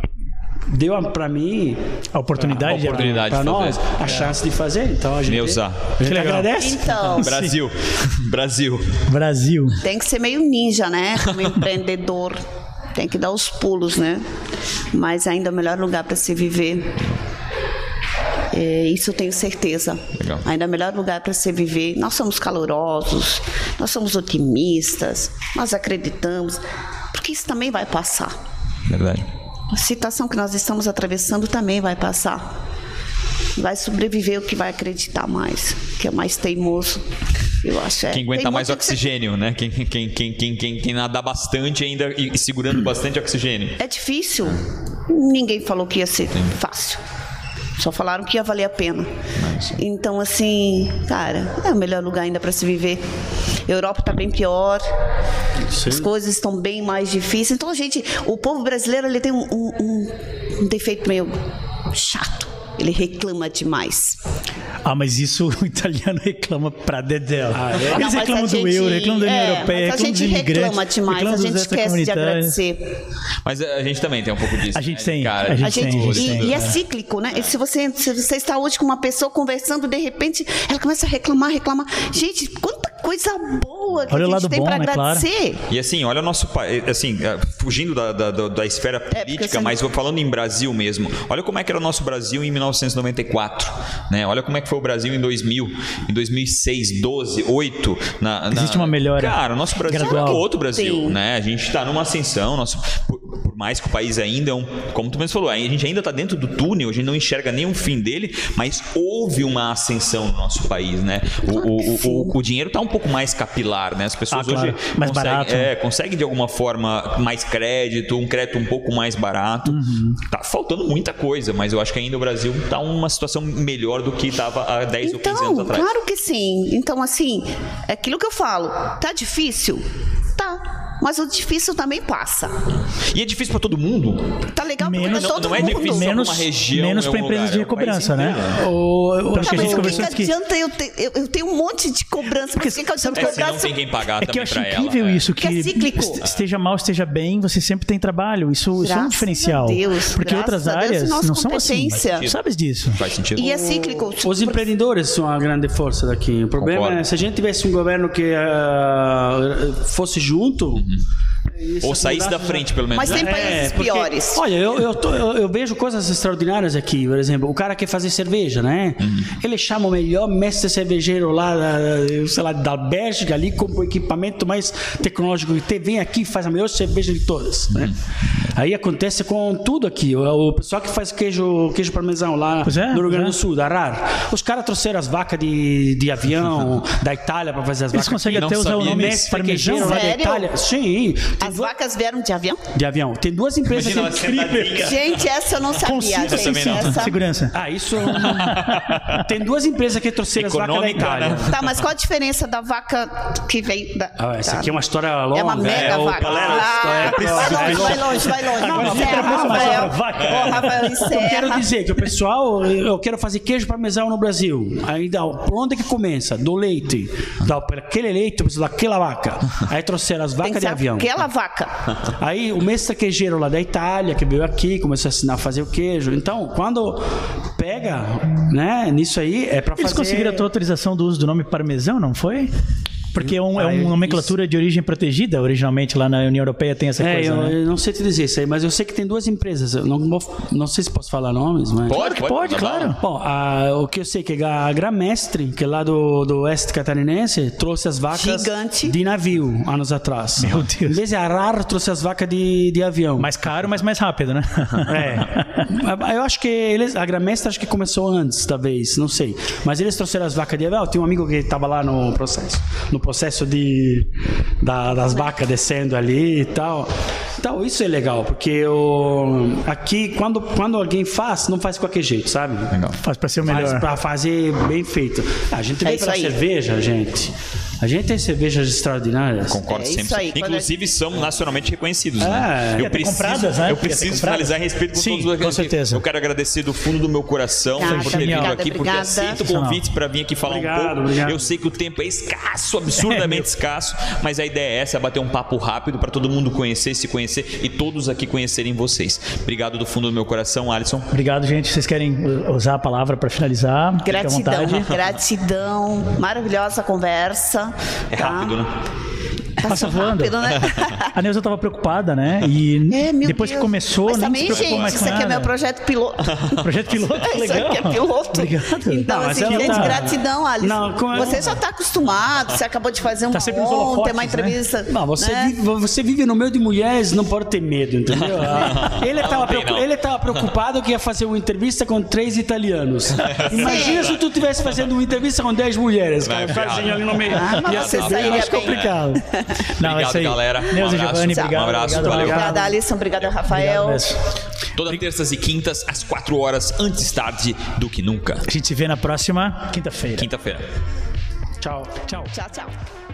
deu para mim a oportunidade, a oportunidade para nós a chance de fazer. Então a gente, Neuza. a gente agradece. Então, Brasil, Brasil, Brasil. Tem que ser meio ninja, né? Como empreendedor, tem que dar os pulos, né? Mas ainda é o melhor lugar para se viver é, isso eu tenho certeza. Legal. Ainda é o melhor lugar para se viver. Nós somos calorosos, nós somos otimistas, nós acreditamos, porque isso também vai passar. Verdade. A situação que nós estamos atravessando também vai passar. Vai sobreviver o que vai acreditar mais, que é mais teimoso. Eu acho. É. Quem aguenta mais oxigênio, ser... né? Quem, quem, quem, quem, quem, quem nadar bastante ainda e segurando bastante oxigênio. É difícil. Ninguém falou que ia ser Sim. fácil. Só falaram que ia valer a pena. Então, assim, cara, é o melhor lugar ainda para se viver. Europa está bem pior, Sim. as coisas estão bem mais difíceis. Então, a gente, o povo brasileiro, ele tem um, um, um defeito meio chato. Ele reclama demais. Ah, mas isso o italiano reclama pra Dedel. Ah, é? Eles reclamam do euro, reclamam da União é, Europeia, reclamam dos imigrantes. A gente reclama demais, a gente esquece de agradecer. Mas a gente também tem um pouco disso. A gente né? tem. Cara, a gente, a gente tem, e, tem, e é cíclico, né? Se você, se você está hoje com uma pessoa conversando, de repente ela começa a reclamar, reclamar. Gente, quanta coisa boa que olha a gente tem para né, agradecer. Claro. E assim, olha o nosso país, assim, é, fugindo da, da, da esfera política, é, mas falando em Brasil mesmo, olha como é que era o nosso Brasil em 1994, né? Olha como é que foi o Brasil em 2000, em 2006, 12, 8. Na, na... Existe uma melhora. Cara, o nosso Brasil é outro Brasil, Sim. né? A gente está numa ascensão, nosso, por, mais que o país ainda é um, como tu mesmo falou, a gente ainda está dentro do túnel, a gente não enxerga nenhum fim dele, mas houve uma ascensão no nosso país, né? O, o, o, o dinheiro está um pouco mais capilar, né? As pessoas ah, claro. hoje mais conseguem, barato. É, conseguem de alguma forma mais crédito, um crédito um pouco mais barato. Uhum. Tá faltando muita coisa, mas eu acho que ainda o Brasil está uma situação melhor do que estava há 10 então, ou 15 anos atrás. Claro que sim. Então, assim, é aquilo que eu falo, tá difícil? Tá mas o difícil também passa. E é difícil para todo mundo? Tá legal menos, todo não, não é difícil menos, uma região, menos para empresas de recobrança, né? O, o, acho que a gente conversou que adianta eu, ter, eu, eu, tenho um monte de cobrança, porque que adianta é, cobrança? não tem quem pagar é que eu acho incrível ela, isso que, que é cíclico. esteja mal, esteja bem, você sempre tem trabalho. Isso, isso é um diferencial. Deus, porque outras áreas não são assim. Tu sabes disso? Faz sentido. E é cíclico. Os empreendedores são a grande força daqui. O problema Concordo. é se a gente tivesse um governo que uh, fosse junto. Uhum Mm-hmm. Ou saísse da frente, pelo menos. Mas tem países é, porque, piores. Olha, eu, eu, tô, eu, eu, vejo coisas extraordinárias aqui. Por exemplo, o cara quer fazer cerveja, né? Uhum. Ele chama o melhor mestre cervejeiro lá, sei lá, da Bélgica ali, com o equipamento mais tecnológico que tem. Vem aqui e faz a melhor cerveja de todas, né? uhum. né? Aí acontece com tudo aqui. O, o, pessoal que faz queijo, queijo parmesão lá é, no Rio Grande do é. Sul, da RAR. Os caras trouxeram as vacas de, de avião da Itália para fazer as Eles vacas. Eles conseguem até usar o nome parmesão lá da Itália. Sim. As duas... vacas vieram de avião? De avião. Tem duas empresas incríveis. Gente, essa eu não sabia. Consiga, gente, essa... Segurança. Ah, isso. Tem duas empresas que trouxeram as vacas da Itália. Né? Tá, mas qual a diferença da vaca que veio da. Ah, essa tá. aqui é uma história longa. É uma mega é, vaca. Ah, vai longe, vai longe, vai longe. Não, Rafael. Rafael, Rafael Eu quero dizer que o pessoal, eu quero fazer queijo parmesão no Brasil. Aí dá, por onde que começa? Do leite. Dá, aquele leite, precisa daquela vaca. Aí trouxeram as vacas de avião. Aquela vaca. Aí o mestre queijeiro lá da Itália, que veio aqui, começou a ensinar a fazer o queijo. Então, quando pega, né, nisso aí, é para fazer... Eles conseguiram a tua autorização do uso do nome parmesão, não foi? Porque é, um, é uma nomenclatura isso... de origem protegida, originalmente lá na União Europeia tem essa é, coisa. Eu, né? eu não sei te dizer isso aí, mas eu sei que tem duas empresas. Eu não, não sei se posso falar nomes, mas. Pode, pode, pode claro. Bom, a, o que eu sei é que a Gramestre, que é lá do, do oeste catarinense, trouxe as vacas Gigante. de navio anos atrás. Meu Deus. Em vez de Arar, trouxe as vacas de, de avião. Mais caro, mas mais rápido, né? é. Eu acho que eles, a Gramestre acho que começou antes, talvez, não sei. Mas eles trouxeram as vacas de. Eu tenho um amigo que estava lá no processo. No processo de da, das vacas descendo ali e tal. Então, isso é legal, porque eu, aqui, quando, quando alguém faz, não faz de qualquer jeito, sabe? Legal. Faz para ser o melhor. Faz para fazer bem feito. A gente é vem pela cerveja, gente. A gente tem cervejas extraordinárias. Concordo é sempre. Aí, Inclusive, são nacionalmente reconhecidos. É, né? Eu preciso, compradas, né? eu preciso finalizar a respeito com Sim, todos os com certeza. Eu quero agradecer do fundo do meu coração Obrigada, por ter vindo aqui, obrigada. porque aceito o convite para vir aqui falar obrigado, um pouco. Obrigado. Eu sei que o tempo é escasso, absurdamente é, escasso, mas a ideia é essa, é bater um papo rápido para todo mundo conhecer, se conhecer e todos aqui conhecerem vocês. Obrigado do fundo do meu coração, Alisson. Obrigado, gente. Vocês querem usar a palavra para finalizar? Gratidão, gratidão. Maravilhosa conversa. É tá? rápido, né? Passa voando. Rápido, né? A Neuza estava preocupada, né? E é, depois Deus. que começou, Mas nem também, se gente, mais isso aqui é meu projeto piloto. projeto piloto? Legal. Isso aqui é piloto. Obrigado. Então, não, assim, gente, tá... gratidão, Alice. Não, é... Você já está acostumado, você acabou de fazer uma tá ontem, uma né? entrevista. Né? Não, você, né? vive, você vive no meio de mulheres, não pode ter medo, entendeu? ele estava preocupado, preocupado que ia fazer uma entrevista com três italianos. Imagina Sim. se tu estivesse fazendo uma entrevista com dez mulheres, cara, ali no meio. Ah, mas ia ser bem mais complicado. Não, Obrigado, galera. Neuza um Giovanni, obrigado. Um abraço, obrigado, valeu. Obrigada, Alisson. Obrigada, Rafael. Todas terças e quintas, às 4 horas, antes tarde do que nunca. A gente se vê na próxima quinta-feira. Quinta-feira. Tchau. Tchau. Tchau, tchau.